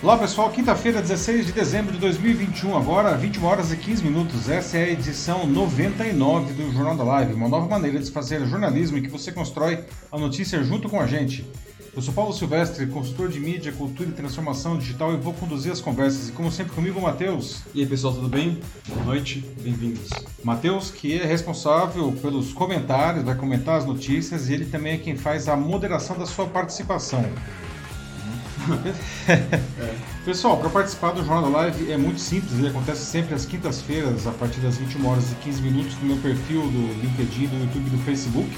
Olá pessoal, quinta-feira, 16 de dezembro de 2021, agora 21 horas e 15 minutos. Essa é a edição 99 do Jornal da Live, uma nova maneira de fazer jornalismo em que você constrói a notícia junto com a gente. Eu sou Paulo Silvestre, consultor de mídia, cultura e transformação digital e vou conduzir as conversas. E como sempre comigo, Matheus. E aí pessoal, tudo bem? Boa noite, bem-vindos. Matheus, que é responsável pelos comentários, vai comentar as notícias e ele também é quem faz a moderação da sua participação. É. Pessoal, para participar do Jornal da Live é muito simples, ele acontece sempre às quintas-feiras, a partir das 21 horas e 15 minutos, no meu perfil do LinkedIn, do YouTube e do Facebook.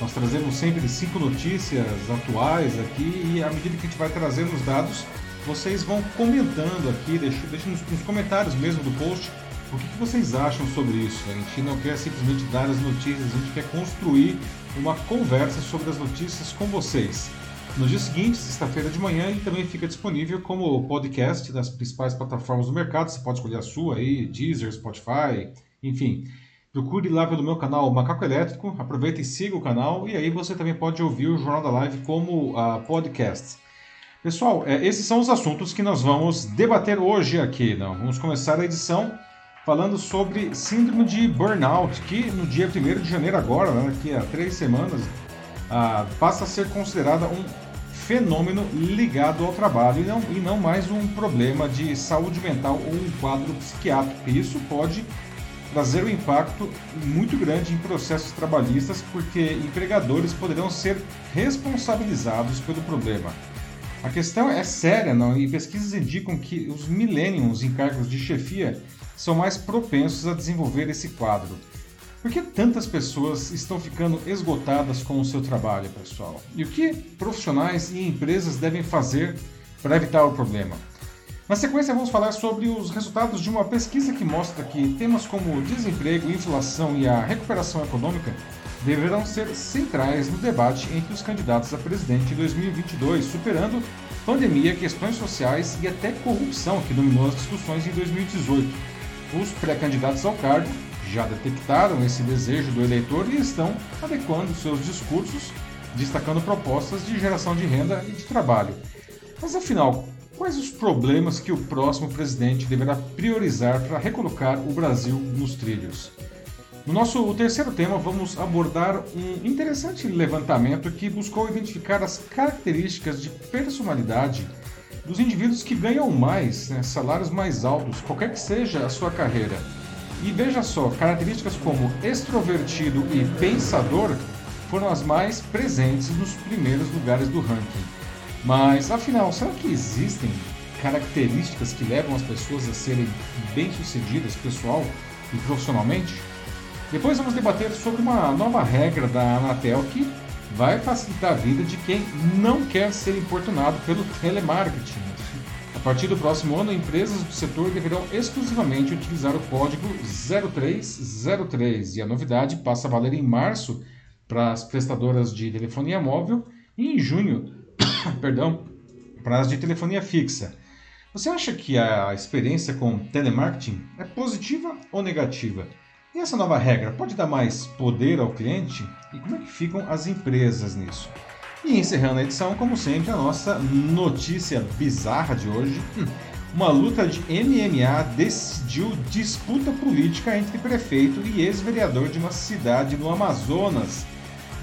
Nós trazemos sempre cinco notícias atuais aqui e à medida que a gente vai trazendo os dados, vocês vão comentando aqui, deixem nos, nos, comentários mesmo do post o que, que vocês acham sobre isso. A gente não quer simplesmente dar as notícias, a gente quer construir uma conversa sobre as notícias com vocês. No dia seguinte, sexta-feira de manhã, ele também fica disponível como podcast nas principais plataformas do mercado. Você pode escolher a sua aí, Deezer, Spotify, enfim. Procure lá pelo meu canal Macaco Elétrico, aproveita e siga o canal e aí você também pode ouvir o Jornal da Live como uh, podcast. Pessoal, é, esses são os assuntos que nós vamos debater hoje aqui. Não? Vamos começar a edição falando sobre síndrome de burnout, que no dia 1 de janeiro agora, né, daqui a três semanas, uh, passa a ser considerada um fenômeno ligado ao trabalho e não, e não mais um problema de saúde mental ou um quadro psiquiátrico. Isso pode trazer um impacto muito grande em processos trabalhistas, porque empregadores poderão ser responsabilizados pelo problema. A questão é séria, não? E pesquisas indicam que os millennials em cargos de chefia são mais propensos a desenvolver esse quadro. Por que tantas pessoas estão ficando esgotadas com o seu trabalho, pessoal? E o que profissionais e empresas devem fazer para evitar o problema? Na sequência, vamos falar sobre os resultados de uma pesquisa que mostra que temas como desemprego, inflação e a recuperação econômica deverão ser centrais no debate entre os candidatos a presidente em 2022, superando pandemia, questões sociais e até corrupção, que dominou as discussões em 2018. Os pré-candidatos ao cargo já detectaram esse desejo do eleitor e estão adequando seus discursos, destacando propostas de geração de renda e de trabalho. Mas afinal, quais os problemas que o próximo presidente deverá priorizar para recolocar o Brasil nos trilhos? No nosso terceiro tema, vamos abordar um interessante levantamento que buscou identificar as características de personalidade dos indivíduos que ganham mais, né, salários mais altos, qualquer que seja a sua carreira. E veja só, características como extrovertido e pensador foram as mais presentes nos primeiros lugares do ranking. Mas afinal, será que existem características que levam as pessoas a serem bem-sucedidas pessoal e profissionalmente? Depois vamos debater sobre uma nova regra da Anatel que vai facilitar a vida de quem não quer ser importunado pelo telemarketing partir do próximo ano, empresas do setor deverão exclusivamente utilizar o código 0303 e a novidade passa a valer em março para as prestadoras de telefonia móvel e em junho, perdão, para as de telefonia fixa. Você acha que a experiência com telemarketing é positiva ou negativa? E essa nova regra pode dar mais poder ao cliente? E como é que ficam as empresas nisso? E encerrando a edição, como sempre, a nossa notícia bizarra de hoje. Hum, uma luta de MMA decidiu disputa política entre prefeito e ex-vereador de uma cidade no Amazonas.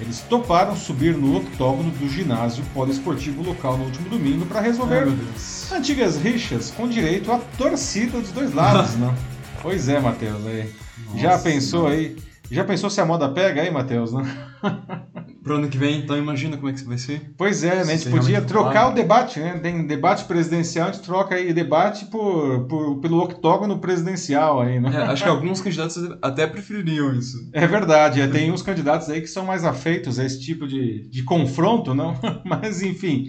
Eles toparam subir no octógono do ginásio poliesportivo local no último domingo para resolver Ai, antigas rixas com direito à torcida dos dois lados, não? Pois é, Matheus. Já pensou aí? Já pensou se a moda pega aí, Matheus? Não? Pro ano que vem, então imagina como é que vai ser. Pois é, né? A gente podia trocar o debate, né? Tem debate presidencial, a gente troca aí debate por, por, pelo octógono presidencial aí, né? É, acho que alguns candidatos até prefeririam isso. É verdade, é, tem uns candidatos aí que são mais afeitos a esse tipo de, de confronto, não? Mas enfim.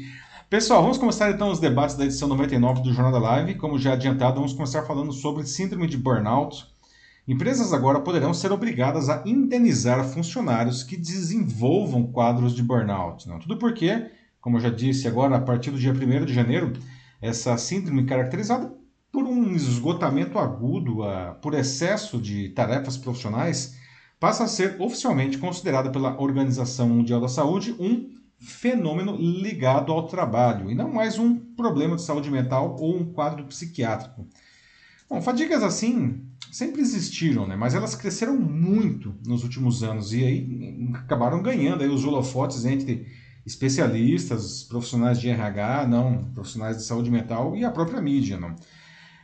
Pessoal, vamos começar então os debates da edição 99 do Jornal da Live. Como já adiantado, vamos começar falando sobre síndrome de burnout Empresas agora poderão ser obrigadas a indenizar funcionários que desenvolvam quadros de burnout. Não? Tudo porque, como eu já disse agora, a partir do dia 1 de janeiro, essa síndrome caracterizada por um esgotamento agudo, por excesso de tarefas profissionais, passa a ser oficialmente considerada pela Organização Mundial da Saúde um fenômeno ligado ao trabalho e não mais um problema de saúde mental ou um quadro psiquiátrico. Bom, fadigas assim sempre existiram, né? mas elas cresceram muito nos últimos anos e aí acabaram ganhando aí os holofotes entre especialistas, profissionais de RH, não, profissionais de saúde mental e a própria mídia. Não?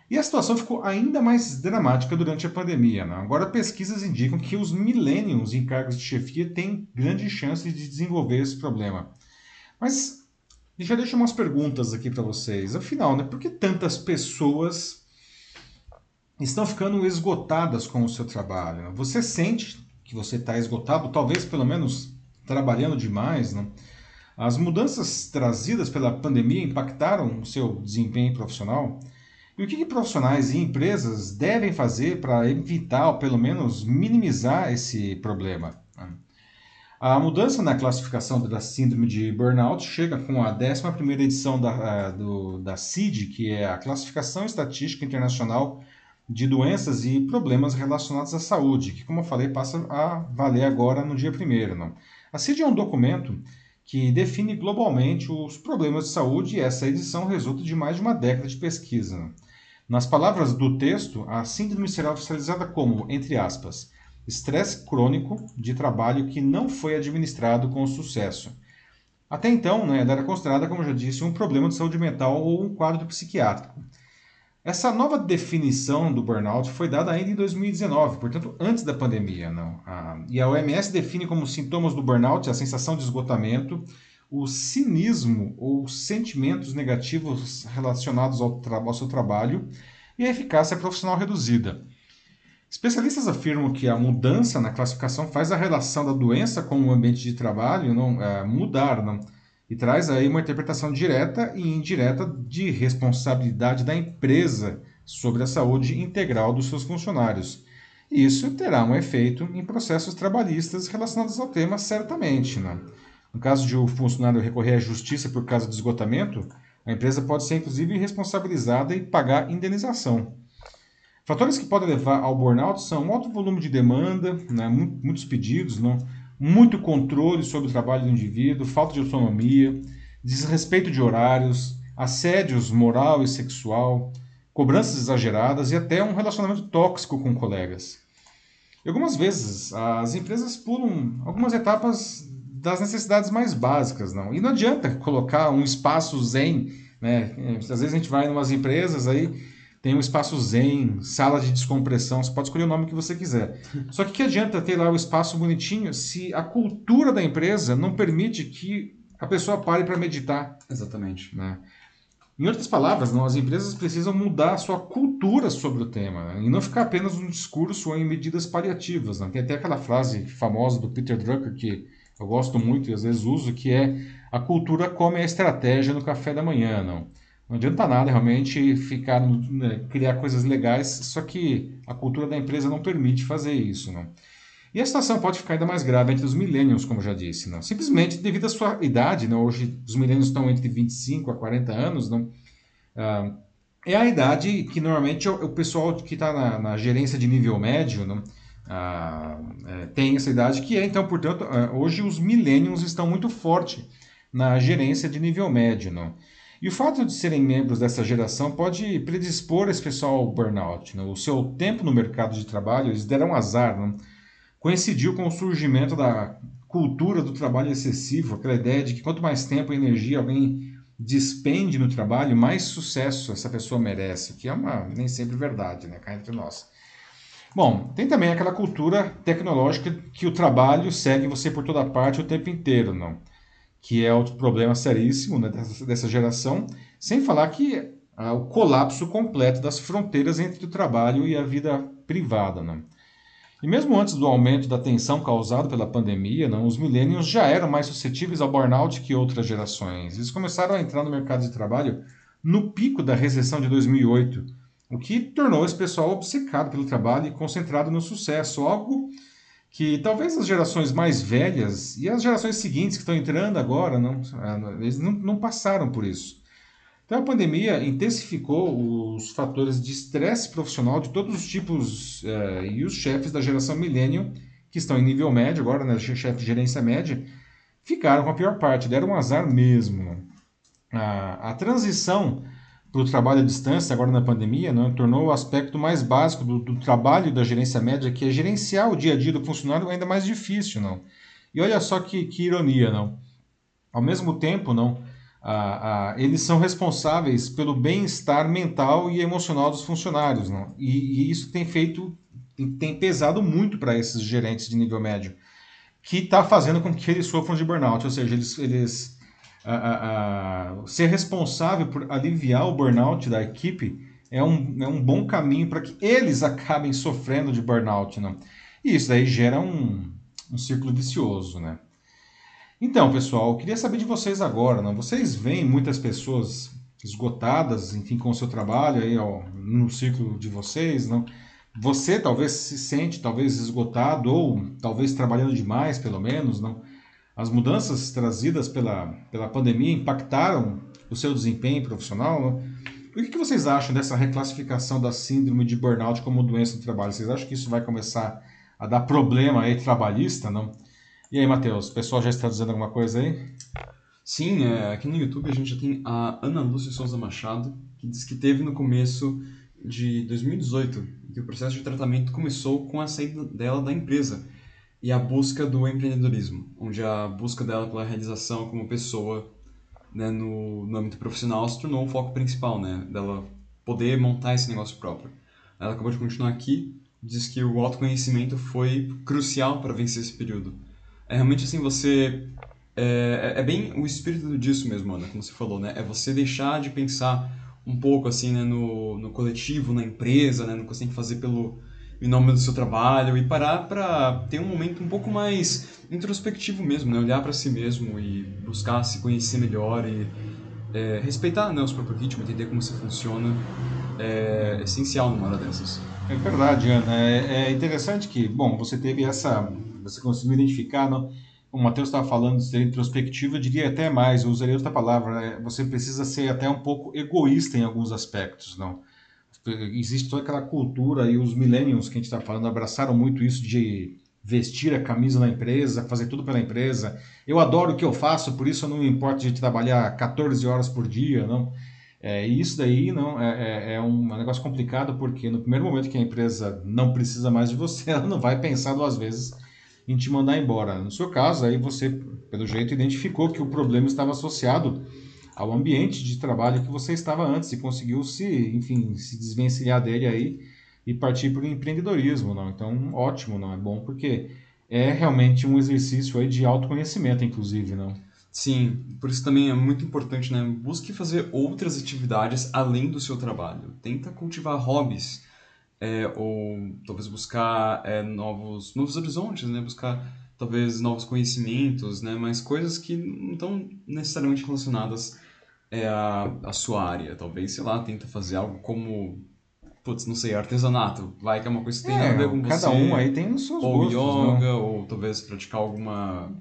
E a situação ficou ainda mais dramática durante a pandemia. Não? Agora, pesquisas indicam que os millennials em cargos de chefia têm grandes chances de desenvolver esse problema. Mas já deixo umas perguntas aqui para vocês. Afinal, né, por que tantas pessoas estão ficando esgotadas com o seu trabalho. Você sente que você está esgotado, talvez pelo menos trabalhando demais. Né? As mudanças trazidas pela pandemia impactaram o seu desempenho profissional? E o que, que profissionais e empresas devem fazer para evitar ou pelo menos minimizar esse problema? A mudança na classificação da síndrome de burnout chega com a 11ª edição da, do, da CID, que é a Classificação Estatística Internacional de doenças e problemas relacionados à saúde, que, como eu falei, passa a valer agora no dia 1 não? A CID é um documento que define globalmente os problemas de saúde e essa edição resulta de mais de uma década de pesquisa. Nas palavras do texto, a síndrome será oficializada como, entre aspas, estresse crônico de trabalho que não foi administrado com sucesso. Até então, né, ela era considerada, como eu já disse, um problema de saúde mental ou um quadro psiquiátrico. Essa nova definição do burnout foi dada ainda em 2019, portanto, antes da pandemia. Não? A, e a OMS define como sintomas do burnout a sensação de esgotamento, o cinismo ou sentimentos negativos relacionados ao, ao seu trabalho e a eficácia profissional reduzida. Especialistas afirmam que a mudança na classificação faz a relação da doença com o ambiente de trabalho não, é, mudar. Não? E traz aí uma interpretação direta e indireta de responsabilidade da empresa sobre a saúde integral dos seus funcionários. E isso terá um efeito em processos trabalhistas relacionados ao tema, certamente. Né? No caso de o funcionário recorrer à justiça por causa de esgotamento, a empresa pode ser inclusive responsabilizada e pagar indenização. Fatores que podem levar ao burnout são alto volume de demanda, né, muitos pedidos, não, muito controle sobre o trabalho do indivíduo, falta de autonomia, desrespeito de horários, assédios moral e sexual, cobranças exageradas e até um relacionamento tóxico com colegas. E algumas vezes as empresas pulam algumas etapas das necessidades mais básicas, não. E não adianta colocar um espaço zen, né? Às vezes a gente vai em umas empresas aí tem um espaço zen, sala de descompressão, você pode escolher o nome que você quiser. Só que que adianta ter lá o espaço bonitinho se a cultura da empresa não permite que a pessoa pare para meditar? Exatamente. Né? Em outras palavras, não, as empresas precisam mudar a sua cultura sobre o tema né? e não ficar apenas um discurso ou em medidas paliativas. Né? Tem até aquela frase famosa do Peter Drucker que eu gosto muito e às vezes uso, que é a cultura come a estratégia no café da manhã. Não? Não adianta nada realmente ficar né, criar coisas legais, só que a cultura da empresa não permite fazer isso, não. E a situação pode ficar ainda mais grave entre os millennials, como já disse, não. Simplesmente devido à sua idade, não. Hoje os millennials estão entre 25 a 40 anos, não. Ah, é a idade que normalmente o, pessoal que está na, na, gerência de nível médio, não. Ah, é, tem essa idade que é, então, portanto, ah, hoje os millennials estão muito forte na gerência de nível médio. E o fato de serem membros dessa geração pode predispor esse pessoal ao burnout. Né? O seu tempo no mercado de trabalho, eles deram azar, né? coincidiu com o surgimento da cultura do trabalho excessivo, aquela ideia de que quanto mais tempo e energia alguém despende no trabalho, mais sucesso essa pessoa merece, que é uma nem sempre verdade, né, cá entre nós. Bom, tem também aquela cultura tecnológica que o trabalho segue você por toda parte o tempo inteiro, não? Que é outro problema seríssimo né, dessa, dessa geração, sem falar que ah, o colapso completo das fronteiras entre o trabalho e a vida privada. Né? E mesmo antes do aumento da tensão causada pela pandemia, não, os millennials já eram mais suscetíveis ao burnout que outras gerações. Eles começaram a entrar no mercado de trabalho no pico da recessão de 2008, o que tornou esse pessoal obcecado pelo trabalho e concentrado no sucesso, algo que talvez as gerações mais velhas e as gerações seguintes que estão entrando agora, não, eles não, não passaram por isso. Então a pandemia intensificou os fatores de estresse profissional de todos os tipos eh, e os chefes da geração millennial, que estão em nível médio agora, né, chefe de gerência média, ficaram com a pior parte, deram um azar mesmo. A, a transição para o trabalho à distância, agora na pandemia, né, tornou o aspecto mais básico do, do trabalho da gerência média, que é gerenciar o dia a dia do funcionário, ainda mais difícil. Não? E olha só que, que ironia, não? Ao mesmo tempo, não, a, a, eles são responsáveis pelo bem-estar mental e emocional dos funcionários, não? E, e isso tem feito, tem, tem pesado muito para esses gerentes de nível médio, que está fazendo com que eles sofram de burnout, ou seja, eles, eles a, a, ser responsável por aliviar o burnout da equipe é um, é um bom caminho para que eles acabem sofrendo de burnout. Né? E isso daí gera um, um círculo vicioso. Né? Então, pessoal, eu queria saber de vocês agora. Né? Vocês veem muitas pessoas esgotadas, enfim, com o seu trabalho aí, ó, no círculo de vocês, não? Você talvez se sente talvez esgotado ou talvez trabalhando demais, pelo menos, não? As mudanças trazidas pela, pela pandemia impactaram o seu desempenho profissional? Não? O que vocês acham dessa reclassificação da síndrome de burnout como doença do trabalho? Vocês acham que isso vai começar a dar problema aí trabalhista, não? E aí, Matheus, o pessoal já está dizendo alguma coisa aí? Sim, é, aqui no YouTube a gente já tem a Ana Lúcia Souza Machado, que diz que teve no começo de 2018, que o processo de tratamento começou com a saída dela da empresa e a busca do empreendedorismo, onde a busca dela pela realização como pessoa né, no, no âmbito profissional se tornou o foco principal, né, dela poder montar esse negócio próprio. Ela acabou de continuar aqui, diz que o autoconhecimento foi crucial para vencer esse período. É realmente assim, você... É, é, é bem o espírito disso mesmo, Ana, como você falou, né? É você deixar de pensar um pouco assim, né, no, no coletivo, na empresa, né, no que você tem que fazer pelo, em nome do seu trabalho e parar para ter um momento um pouco mais introspectivo mesmo, né? olhar para si mesmo e buscar se conhecer melhor e é, respeitar né, os próprios ritmos, entender como você funciona, é essencial numa hora dessas. É verdade, Ana. É, é interessante que, bom, você teve essa, você conseguiu identificar, não? o Matheus estava falando de ser introspectivo, eu diria até mais, eu usaria outra palavra, né? você precisa ser até um pouco egoísta em alguns aspectos, não? Existe toda aquela cultura e os millennials que a gente está falando abraçaram muito isso de vestir a camisa na empresa, fazer tudo pela empresa. Eu adoro o que eu faço, por isso eu não me importo de trabalhar 14 horas por dia, não. É, isso daí não é, é, é, um negócio complicado porque no primeiro momento que a empresa não precisa mais de você, ela não vai pensar duas vezes em te mandar embora. No seu caso, aí você, pelo jeito, identificou que o problema estava associado ao ambiente de trabalho que você estava antes e conseguiu se, enfim, se desvencilhar dele aí e partir para o empreendedorismo, não? Então, ótimo, não é bom porque é realmente um exercício aí de autoconhecimento, inclusive, não? Sim, por isso também é muito importante, né? Busque fazer outras atividades além do seu trabalho. Tenta cultivar hobbies, é, ou talvez buscar é, novos, novos horizontes, né? Buscar talvez novos conhecimentos, né? Mas coisas que não estão necessariamente relacionadas é a, a sua área. Talvez, sei lá, tenta fazer algo como, putz, não sei, artesanato. Vai que é uma coisa que tem é, a ver com cada você. Cada um aí tem os seus ou gostos. Ou yoga, ou talvez praticar alguma,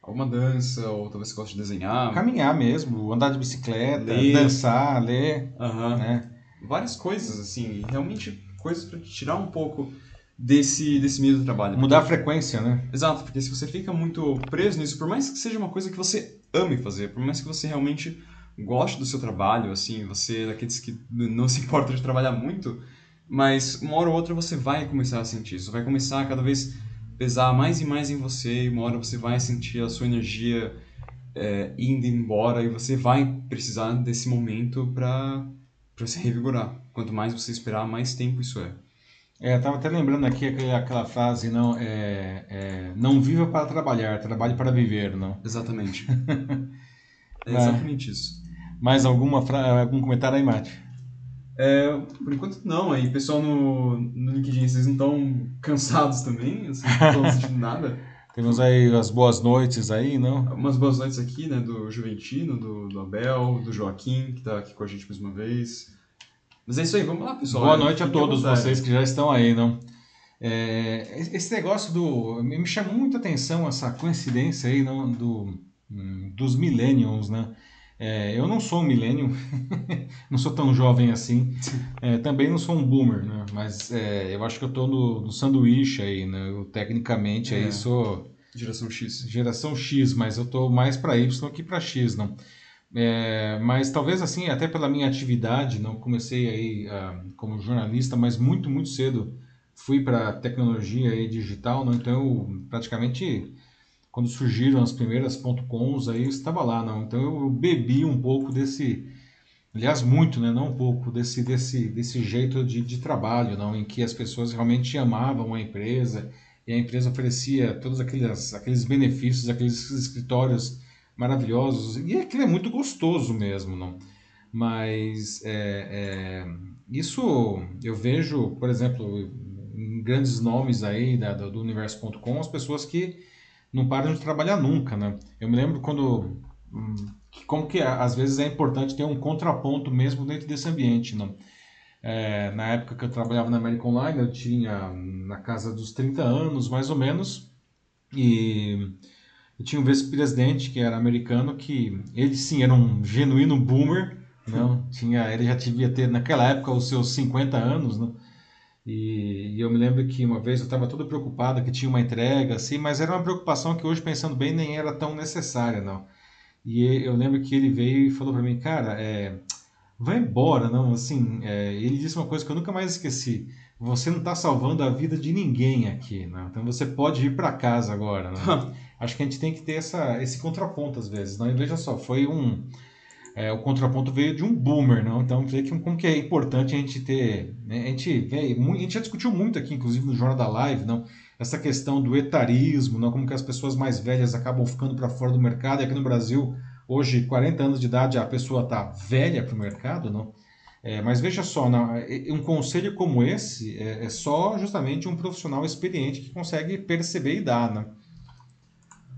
alguma dança, ou talvez você goste de desenhar. Caminhar mesmo, andar de bicicleta, ler. dançar, ler. Uhum. Né? Várias coisas, assim, realmente coisas para te tirar um pouco desse, desse meio do trabalho. Mudar porque, a frequência, né? Exato, porque se você fica muito preso nisso, por mais que seja uma coisa que você ame fazer, por mais que você realmente goste do seu trabalho, assim, você é daqueles que não se importa de trabalhar muito, mas uma hora ou outra você vai começar a sentir isso, vai começar a cada vez pesar mais e mais em você, e uma hora você vai sentir a sua energia é, indo embora e você vai precisar desse momento para se revigorar. Quanto mais você esperar, mais tempo isso é. É, eu tava até lembrando aqui aquela, aquela frase, não, é, é, não viva para trabalhar, trabalhe para viver, não? Exatamente. é exatamente isso. Mais alguma algum comentário aí, Mate? É, por enquanto não, aí pessoal no, no LinkedIn, vocês não estão cansados também? Não estão sentindo nada? Temos aí as boas noites aí, não? Umas boas noites aqui, né, do Juventino, do, do Abel, do Joaquim, que está aqui com a gente mais uma vez. Mas é isso aí, vamos lá, pessoal. Boa noite a todos vocês que já estão aí, não? É, esse negócio do... Me chamou muita atenção essa coincidência aí, não, do, hum, dos millennials, né? É, eu não sou um milênio, não sou tão jovem assim, é, também não sou um boomer, né? mas é, eu acho que eu estou no, no sanduíche aí, né? eu tecnicamente aí é. sou... Geração X. Geração X, mas eu estou mais para Y que para X, não. É, mas talvez assim, até pela minha atividade, não comecei aí uh, como jornalista, mas muito, muito cedo fui para tecnologia e digital, não? então eu praticamente quando surgiram as primeiras .coms aí eu estava lá, não? Então eu bebi um pouco desse, aliás muito, né? Não um pouco desse desse desse jeito de, de trabalho, não? Em que as pessoas realmente amavam a empresa e a empresa oferecia todos aqueles aqueles benefícios, aqueles escritórios maravilhosos. E aquilo é muito gostoso mesmo, não? Mas é, é, isso eu vejo, por exemplo, em grandes nomes aí da, do, universo.com, as pessoas que não param de trabalhar nunca, né? Eu me lembro quando hum, como que às vezes é importante ter um contraponto mesmo dentro desse ambiente, não? É, na época que eu trabalhava na American Online, eu tinha na casa dos 30 anos, mais ou menos, e eu tinha um vice-presidente que era americano, que ele sim era um genuíno boomer, não? Tinha, ele já devia ter naquela época os seus 50 anos, né? E, e eu me lembro que uma vez eu estava todo preocupado que tinha uma entrega, assim, mas era uma preocupação que hoje pensando bem nem era tão necessária, não. E eu lembro que ele veio e falou para mim, cara, é, vai embora, não? Assim, é, ele disse uma coisa que eu nunca mais esqueci você não está salvando a vida de ninguém aqui, né? então você pode ir para casa agora. Né? Acho que a gente tem que ter essa, esse contraponto às vezes. Não? E veja só, foi um. É, o contraponto veio de um boomer, não? Então, vê que, como que é importante a gente ter. Né? A, gente, vê, a gente já discutiu muito aqui, inclusive no Jornal da Live, não? essa questão do etarismo, não? como que as pessoas mais velhas acabam ficando para fora do mercado. E aqui no Brasil, hoje, 40 anos de idade, a pessoa está velha para o mercado, não? É, mas veja só, um conselho como esse é, é, só justamente um profissional experiente que consegue perceber e dar, né?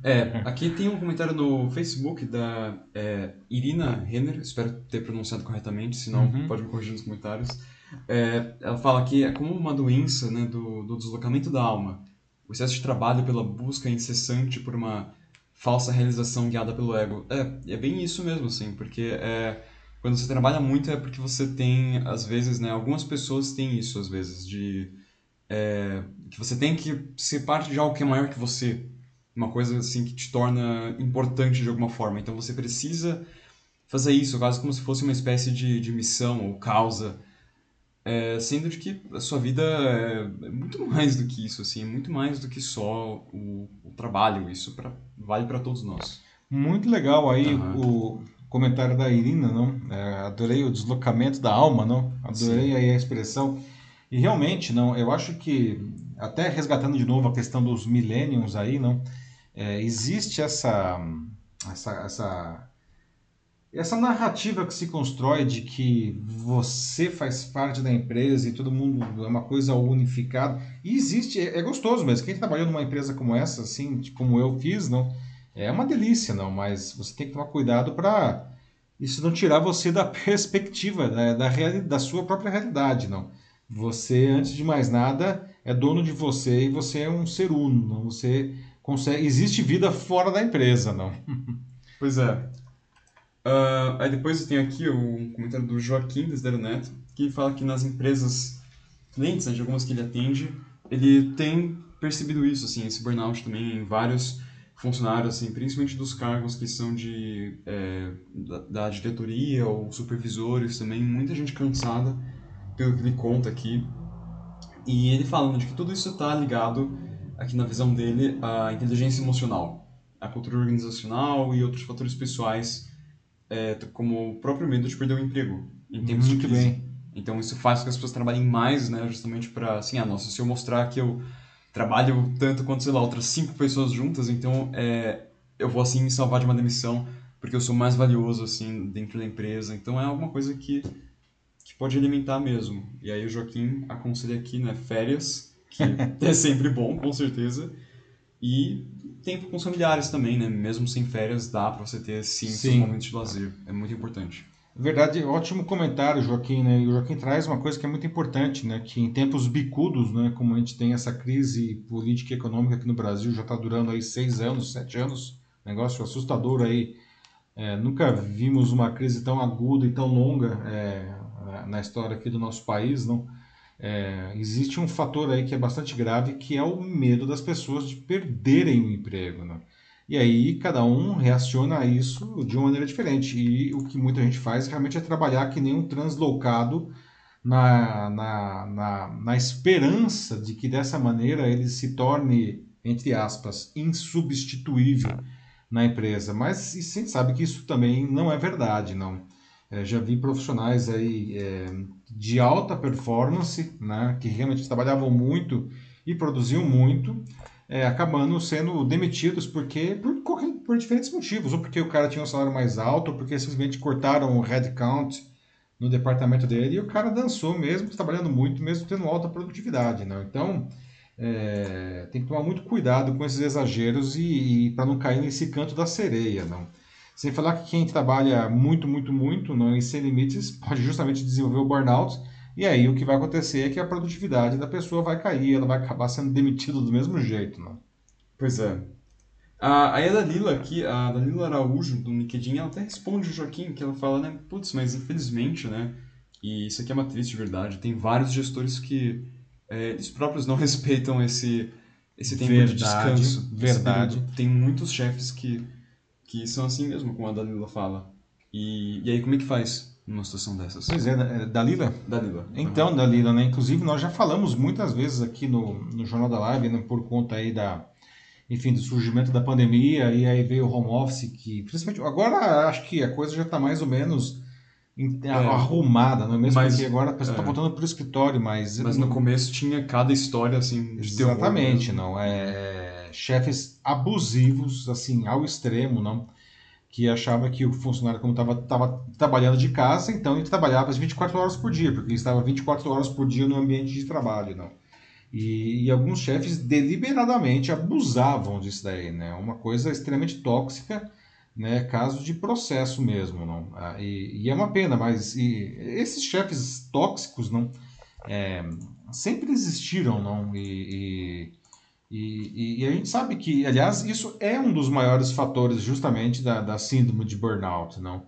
É, aqui tem um comentário no Facebook da é, Irina Renner, espero ter pronunciado corretamente, senão uhum. pode me corrigir nos comentários. É, ela fala que é como uma doença né, do, do deslocamento da alma, o excesso de trabalho pela busca incessante por uma falsa realização guiada pelo ego. É, é bem isso mesmo, assim, porque é, quando você trabalha muito é porque você tem, às vezes, né, algumas pessoas têm isso, às vezes, de é, que você tem que ser parte de algo que é maior que você, uma coisa assim que te torna importante de alguma forma. Então você precisa fazer isso, quase como se fosse uma espécie de, de missão ou causa, é, sendo de que a sua vida é, é muito mais do que isso, assim, é muito mais do que só o, o trabalho. Isso pra, vale para todos nós. Muito legal aí uhum. o comentário da Irina, não? É, adorei o deslocamento da alma, não? Adorei Sim. aí a expressão. E realmente, não, eu acho que até resgatando de novo a questão dos millennials aí, não? É, existe essa essa essa essa narrativa que se constrói de que você faz parte da empresa e todo mundo é uma coisa unificada. E existe, é, é gostoso mesmo. Quem trabalhou numa empresa como essa, assim, como eu fiz, não? É uma delícia, não, mas você tem que tomar cuidado para isso não tirar você da perspectiva né, da, da, da sua própria realidade, não. Você, antes de mais nada, é dono de você e você é um ser uno, não. Você consegue, existe vida fora da empresa, não. Pois é. Uh, aí depois eu tenho aqui o comentário do Joaquim Desdero Neto, que fala que nas empresas clientes, né, de algumas que ele atende, ele tem percebido isso, assim, esse burnout também em vários funcionários, assim, principalmente dos cargos que são de é, da, da, diretoria ou supervisores também, muita gente cansada, pelo que ele conta aqui. E ele falando de que tudo isso está ligado, aqui na visão dele, à inteligência emocional, à cultura organizacional e outros fatores pessoais, é, como o próprio medo de perder o emprego em tempos Muito de crise. Bem. Então isso faz com que as pessoas trabalhem mais, né, justamente para, assim, ah, nossa, se eu mostrar que eu trabalho tanto quanto, sei lá, outras cinco pessoas juntas, então é, eu vou, assim, me salvar de uma demissão porque eu sou mais valioso, assim, dentro da empresa. Então é alguma coisa que, que pode alimentar mesmo. E aí o Joaquim aconselha aqui, né, férias, que é sempre bom, com certeza, e tempo com os familiares também, né? Mesmo sem férias, dá para você ter, sim, sim. momentos de lazer. É muito importante. Verdade, ótimo comentário, Joaquim. Né? E o Joaquim traz uma coisa que é muito importante, né? que em tempos bicudos, né? como a gente tem essa crise política e econômica aqui no Brasil, já está durando aí seis anos, sete anos, negócio assustador aí. É, nunca vimos uma crise tão aguda e tão longa é, na história aqui do nosso país, não? É, existe um fator aí que é bastante grave, que é o medo das pessoas de perderem o emprego. Né? E aí cada um reaciona a isso de uma maneira diferente. E o que muita gente faz realmente é trabalhar que nem um translocado na, na, na, na esperança de que dessa maneira ele se torne, entre aspas, insubstituível na empresa. Mas a gente sabe que isso também não é verdade, não. É, já vi profissionais aí é, de alta performance, né, que realmente trabalhavam muito e produziam muito, é, acabando sendo demitidos porque por, por diferentes motivos, ou porque o cara tinha um salário mais alto, ou porque simplesmente cortaram o headcount no departamento dele e o cara dançou mesmo, trabalhando muito, mesmo tendo alta produtividade. Né? Então, é, tem que tomar muito cuidado com esses exageros e, e para não cair nesse canto da sereia. Não. Sem falar que quem trabalha muito, muito, muito, não e sem limites, pode justamente desenvolver o burnout. E aí o que vai acontecer é que a produtividade da pessoa vai cair, ela vai acabar sendo demitida do mesmo jeito, não? Pois é. A, aí a Dalila aqui, a Dalila Araújo, do LinkedIn, ela até responde o Joaquim, que ela fala, né, putz, mas infelizmente, né, e isso aqui é uma triste verdade, tem vários gestores que é, eles próprios não respeitam esse, esse tempo verdade, de descanso. Verdade. Tem muitos chefes que que são assim mesmo, como a Dalila fala. E, e aí, como é que faz numa situação dessas? Pois é, é Dalila? Dalila. Então. Dalila, né? Inclusive, nós já falamos muitas vezes aqui no, no Jornal da Live, né, por conta aí da, enfim, do surgimento da pandemia, e aí veio o home office, que, principalmente, agora acho que a coisa já está mais ou menos é, arrumada, não é mesmo? Mas, Porque agora a pessoa está é. voltando para o escritório, mas... Mas no começo tinha cada história, assim, de Exatamente, não, é chefes abusivos, assim, ao extremo, não? Que achava que o funcionário, como estava trabalhando de casa, então ele trabalhava as 24 horas por dia, porque ele estava 24 horas por dia no ambiente de trabalho, não? E, e, alguns chefes deliberadamente abusavam disso daí, né? Uma coisa extremamente tóxica, né? Caso de processo mesmo, não? Ah, e, e, é uma pena, mas esses chefes tóxicos, não? É, sempre existiram, não? E, e, e, e, a gente sabe que, aliás, isso é um dos maiores fatores justamente da, da síndrome de burnout, não?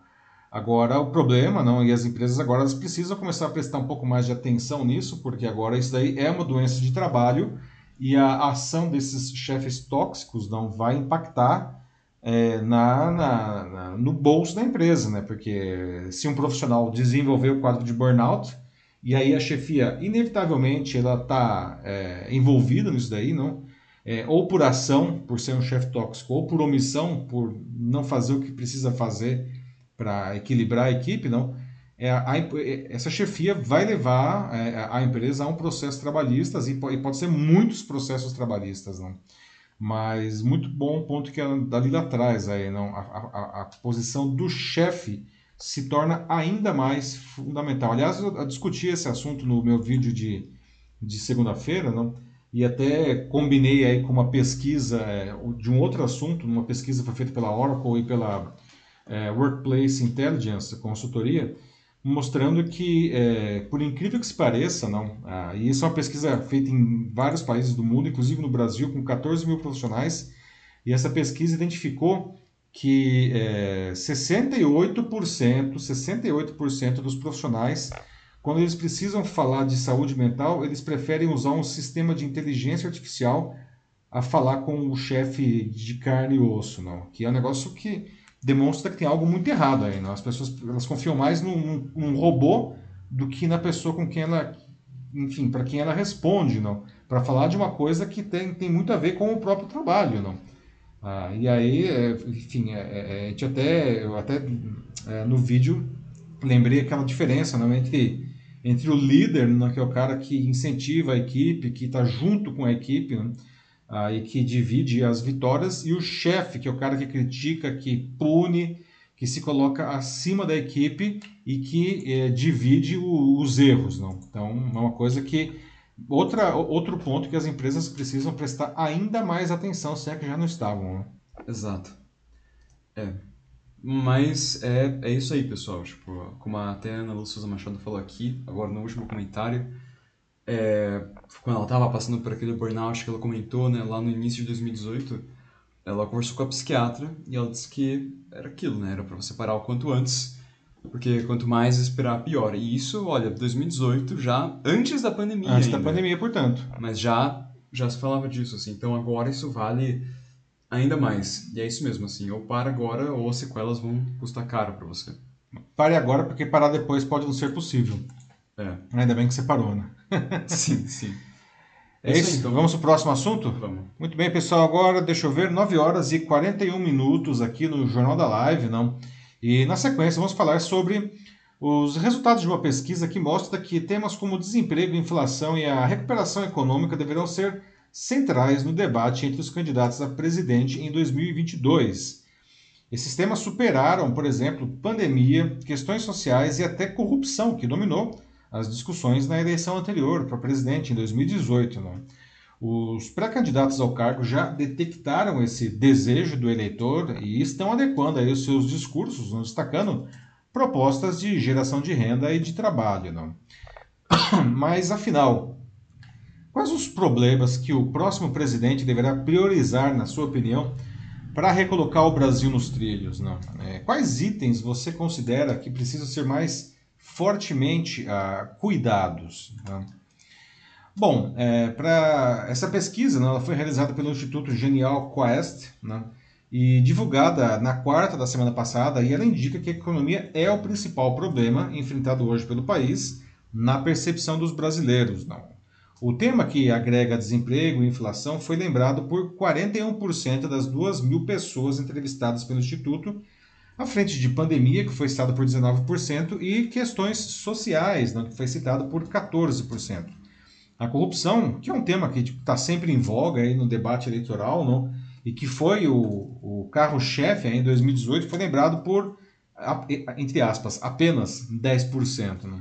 Agora, o problema, não, e as empresas agora elas precisam começar a prestar um pouco mais de atenção nisso, porque agora isso daí é uma doença de trabalho e a ação desses chefes tóxicos não vai impactar é, na, na, na, no bolso da empresa, né? Porque se um profissional desenvolver o quadro de burnout, e aí a chefia, inevitavelmente, ela está é, envolvida nisso daí, não? É, ou por ação, por ser um chefe tóxico, ou por omissão, por não fazer o que precisa fazer para equilibrar a equipe, não, é, a, é, essa chefia vai levar é, a empresa a um processo trabalhista e pode, e pode ser muitos processos trabalhistas, não. Mas muito bom o ponto que a Dalila traz aí, não, a, a, a posição do chefe se torna ainda mais fundamental. Aliás, eu discuti esse assunto no meu vídeo de, de segunda-feira, não e até combinei aí com uma pesquisa é, de um outro assunto, uma pesquisa foi feita pela Oracle e pela é, Workplace Intelligence Consultoria, mostrando que, é, por incrível que se pareça, não, ah, e isso é uma pesquisa feita em vários países do mundo, inclusive no Brasil, com 14 mil profissionais, e essa pesquisa identificou que é, 68%, 68% dos profissionais quando eles precisam falar de saúde mental, eles preferem usar um sistema de inteligência artificial a falar com o chefe de carne e osso, não? Que é um negócio que demonstra que tem algo muito errado aí, não? As pessoas elas confiam mais num, num robô do que na pessoa com quem ela, enfim, para quem ela responde, não? Para falar de uma coisa que tem, tem muito a ver com o próprio trabalho, não? Ah, e aí, é, enfim, é, é, a gente até, eu até no vídeo lembrei aquela diferença não, entre entre o líder, né, que é o cara que incentiva a equipe, que está junto com a equipe, né, e que divide as vitórias, e o chefe, que é o cara que critica, que pune, que se coloca acima da equipe e que eh, divide o, os erros. Não? Então, é uma coisa que. Outra, outro ponto que as empresas precisam prestar ainda mais atenção, se é que já não estavam. Né? Exato. É, mas é, é isso aí, pessoal. Tipo, como até a Ana Souza Machado falou aqui, agora no último comentário, é, quando ela estava passando por aquele burnout que ela comentou, né, lá no início de 2018, ela conversou com a psiquiatra e ela disse que era aquilo, né, era para você parar o quanto antes, Porque quanto mais esperar, pior. E isso, olha, 2018 já antes da pandemia. Antes ainda. da pandemia, portanto. Mas já já se falava disso, assim. Então agora isso vale ainda mais. E é isso mesmo, assim. Ou para agora ou as sequelas vão custar caro para você. Pare agora, porque parar depois pode não ser possível. É. Ainda bem que você parou, né? sim, sim. É isso, então. Vamos para o próximo assunto? Vamos. Muito bem, pessoal. Agora, deixa eu ver, 9 horas e 41 minutos aqui no Jornal da Live, não? E na sequência vamos falar sobre os resultados de uma pesquisa que mostra que temas como desemprego, inflação e a recuperação econômica deverão ser centrais no debate entre os candidatos a presidente em 2022. Esses temas superaram, por exemplo, pandemia, questões sociais e até corrupção, que dominou as discussões na eleição anterior para presidente em 2018. Né? Os pré-candidatos ao cargo já detectaram esse desejo do eleitor e estão adequando aí os seus discursos, né? destacando propostas de geração de renda e de trabalho. Né? Mas, afinal, quais os problemas que o próximo presidente deverá priorizar, na sua opinião, para recolocar o Brasil nos trilhos? Né? É, quais itens você considera que precisam ser mais fortemente a cuidados. Né? Bom, é, para essa pesquisa, né, ela foi realizada pelo Instituto Genial Quest né, e divulgada na quarta da semana passada, e ela indica que a economia é o principal problema enfrentado hoje pelo país na percepção dos brasileiros. Não. O tema que agrega desemprego e inflação foi lembrado por 41% das 2 mil pessoas entrevistadas pelo Instituto à frente de pandemia, que foi citado por 19%, e questões sociais, né, que foi citado por 14%. A corrupção, que é um tema que está tipo, sempre em voga aí no debate eleitoral, não, e que foi o, o carro-chefe em 2018, foi lembrado por, entre aspas, apenas 10%. Né?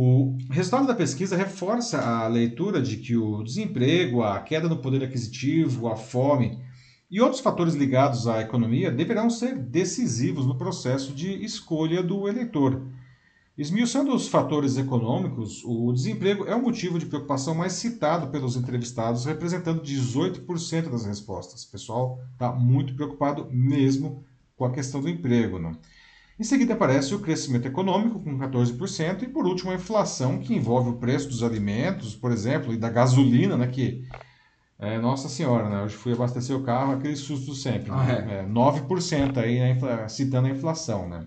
O resultado da pesquisa reforça a leitura de que o desemprego, a queda no poder aquisitivo, a fome e outros fatores ligados à economia deverão ser decisivos no processo de escolha do eleitor. Esmiuçando os fatores econômicos, o desemprego é o motivo de preocupação mais citado pelos entrevistados, representando 18% das respostas. O pessoal está muito preocupado mesmo com a questão do emprego. Né? Em seguida aparece o crescimento econômico, com 14%, e por último a inflação, que envolve o preço dos alimentos, por exemplo, e da gasolina, né, que é, nossa senhora, né? Hoje fui abastecer o carro, aquele susto sempre. Ah, né? é. É, 9% aí, né, citando a inflação, né?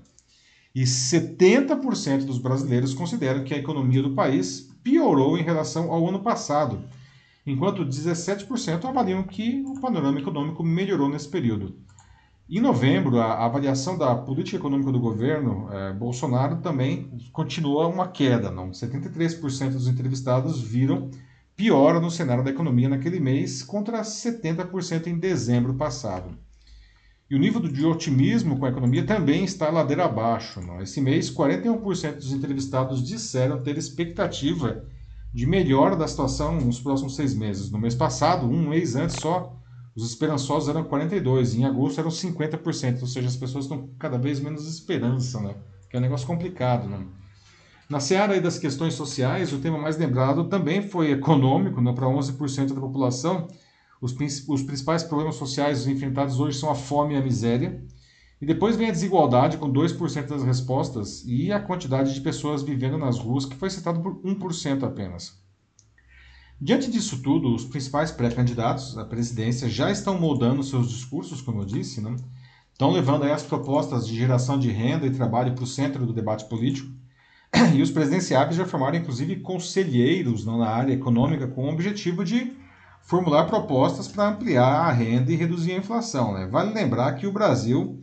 E 70% dos brasileiros consideram que a economia do país piorou em relação ao ano passado, enquanto 17% avaliam que o panorama econômico melhorou nesse período. Em novembro, a avaliação da política econômica do governo eh, Bolsonaro também continua uma queda. Não? 73% dos entrevistados viram piora no cenário da economia naquele mês, contra 70% em dezembro passado. E o nível de otimismo com a economia também está ladeira abaixo. Não? Esse mês, 41% dos entrevistados disseram ter expectativa de melhora da situação nos próximos seis meses. No mês passado, um mês antes só, os esperançosos eram 42%, em agosto eram 50%, ou seja, as pessoas estão cada vez menos esperança, né? que é um negócio complicado. Né? Na seara das questões sociais, o tema mais lembrado também foi econômico, né, para 11% da população. Os, os principais problemas sociais enfrentados hoje são a fome e a miséria. E depois vem a desigualdade, com 2% das respostas, e a quantidade de pessoas vivendo nas ruas, que foi citado por 1% apenas. Diante disso tudo, os principais pré-candidatos à presidência já estão moldando seus discursos, como eu disse, né? estão levando as propostas de geração de renda e trabalho para o centro do debate político e os presidenciáveis já formaram, inclusive, conselheiros na área econômica com o objetivo de formular propostas para ampliar a renda e reduzir a inflação. Né? Vale lembrar que o Brasil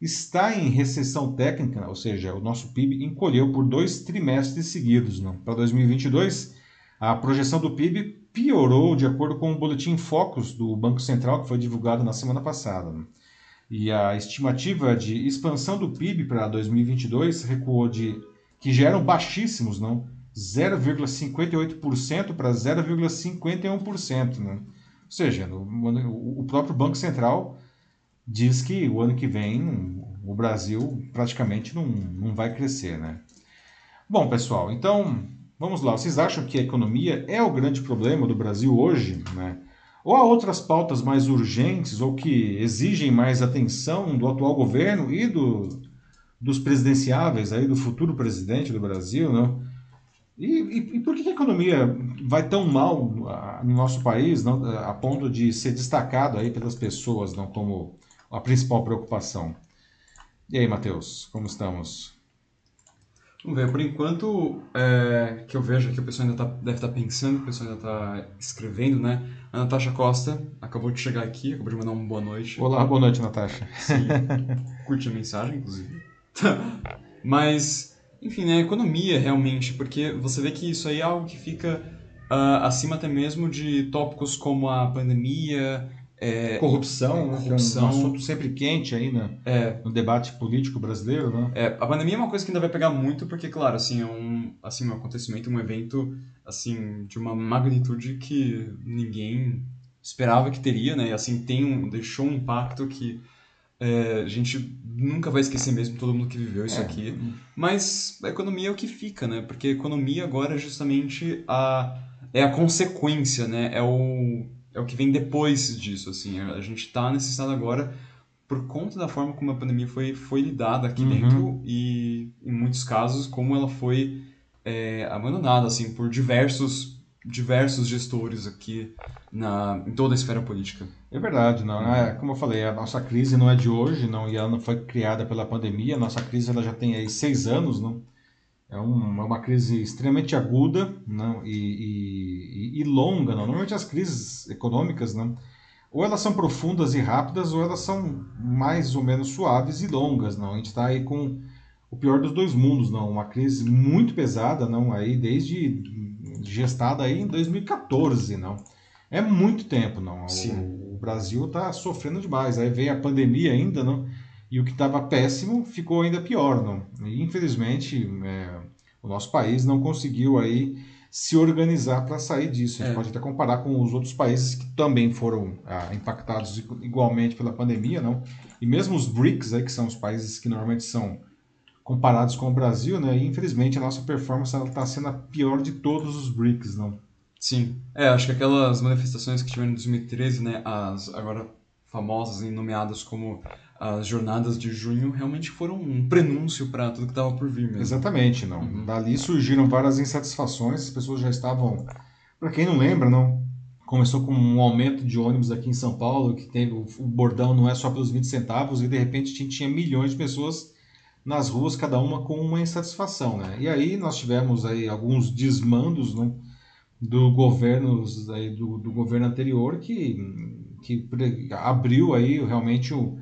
está em recessão técnica, ou seja, o nosso PIB encolheu por dois trimestres seguidos. Né? Para 2022, a projeção do PIB piorou de acordo com o boletim Focus do Banco Central, que foi divulgado na semana passada. E a estimativa de expansão do PIB para 2022 recuou de que já eram baixíssimos, não? 0,58% para 0,51%. Né? Ou seja, o próprio Banco Central diz que o ano que vem o Brasil praticamente não, não vai crescer. Né? Bom, pessoal, então vamos lá. Vocês acham que a economia é o grande problema do Brasil hoje? Né? Ou há outras pautas mais urgentes ou que exigem mais atenção do atual governo e do, dos presidenciáveis aí do futuro presidente do Brasil, não? E, e, e por que a economia vai tão mal no nosso país, não, a ponto de ser destacado aí pelas pessoas, não como a principal preocupação? E aí, Matheus, como estamos? Vamos ver, por enquanto é, que eu vejo que o pessoal ainda tá, deve estar tá pensando, o pessoal ainda está escrevendo, né? A Natasha Costa acabou de chegar aqui, acabou de mandar uma boa noite. Olá, boa noite, Natasha. Sim, curte a mensagem, inclusive. Mas, enfim, né, economia realmente, porque você vê que isso aí é algo que fica uh, acima até mesmo de tópicos como a pandemia, é, corrupção, é, corrupção. Né, é um assunto sempre quente aí né, é, no debate político brasileiro, né? É, a pandemia é uma coisa que ainda vai pegar muito, porque, claro, assim, é um, assim, um acontecimento, um evento assim, de uma magnitude que ninguém esperava que teria, né? E assim, tem um, deixou um impacto que é, a gente nunca vai esquecer mesmo todo mundo que viveu isso é. aqui. Mas a economia é o que fica, né? Porque a economia agora é justamente a, é a consequência, né? É o, é o que vem depois disso, assim. A gente está nesse estado agora por conta da forma como a pandemia foi, foi lidada aqui uhum. dentro e, em muitos casos, como ela foi é, abandonada, assim, por diversos diversos gestores aqui na, em toda a esfera política. É verdade, não. É, como eu falei, a nossa crise não é de hoje, não, e ela não foi criada pela pandemia. A nossa crise ela já tem aí seis anos, não. É, um, é uma crise extremamente aguda, não, e, e, e, longa, não. Normalmente as crises econômicas, não, ou elas são profundas e rápidas, ou elas são mais ou menos suaves e longas, não. A gente está aí com o pior dos dois mundos, não. Uma crise muito pesada, não. Aí desde gestada aí em 2014, não. É muito tempo, não. O, o, Brasil está sofrendo demais. Aí veio a pandemia ainda, não. E o que estava péssimo ficou ainda pior, não. E, infelizmente, é, o nosso país não conseguiu aí se organizar para sair disso. A gente é. pode até comparar com os outros países que também foram ah, impactados igualmente pela pandemia, não? E mesmo os BRICS, aí, que são os países que normalmente são comparados com o Brasil, né? E infelizmente a nossa performance está sendo a pior de todos os BRICS, não? Sim. É, acho que aquelas manifestações que tiveram em 2013, né, as agora famosas e nomeadas como as jornadas de junho, realmente foram um prenúncio para tudo que estava por vir mesmo. Exatamente, não. Uhum. Dali surgiram várias insatisfações, as pessoas já estavam, para quem não lembra, não, começou com um aumento de ônibus aqui em São Paulo, que teve o, bordão não é só pelos 20 centavos, e de repente tinha, tinha milhões de pessoas nas ruas, cada uma com uma insatisfação, né? E aí nós tivemos aí alguns desmandos, né, do governo aí, do, do governo anterior que, que abriu aí realmente o,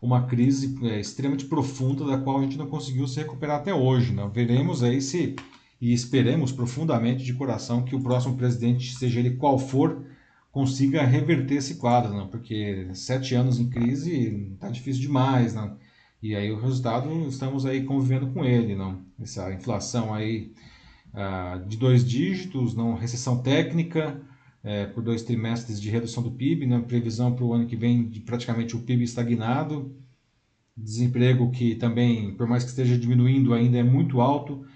uma crise é, extremamente profunda da qual a gente não conseguiu se recuperar até hoje, né? Veremos aí se e esperemos profundamente de coração que o próximo presidente, seja ele qual for, consiga reverter esse quadro, né? Porque sete anos em crise tá difícil demais, né? E aí o resultado, estamos aí convivendo com ele, não? Essa inflação aí ah, de dois dígitos, não recessão técnica, é, por dois trimestres de redução do PIB, né? previsão para o ano que vem de praticamente o PIB estagnado, desemprego que também, por mais que esteja diminuindo, ainda é muito alto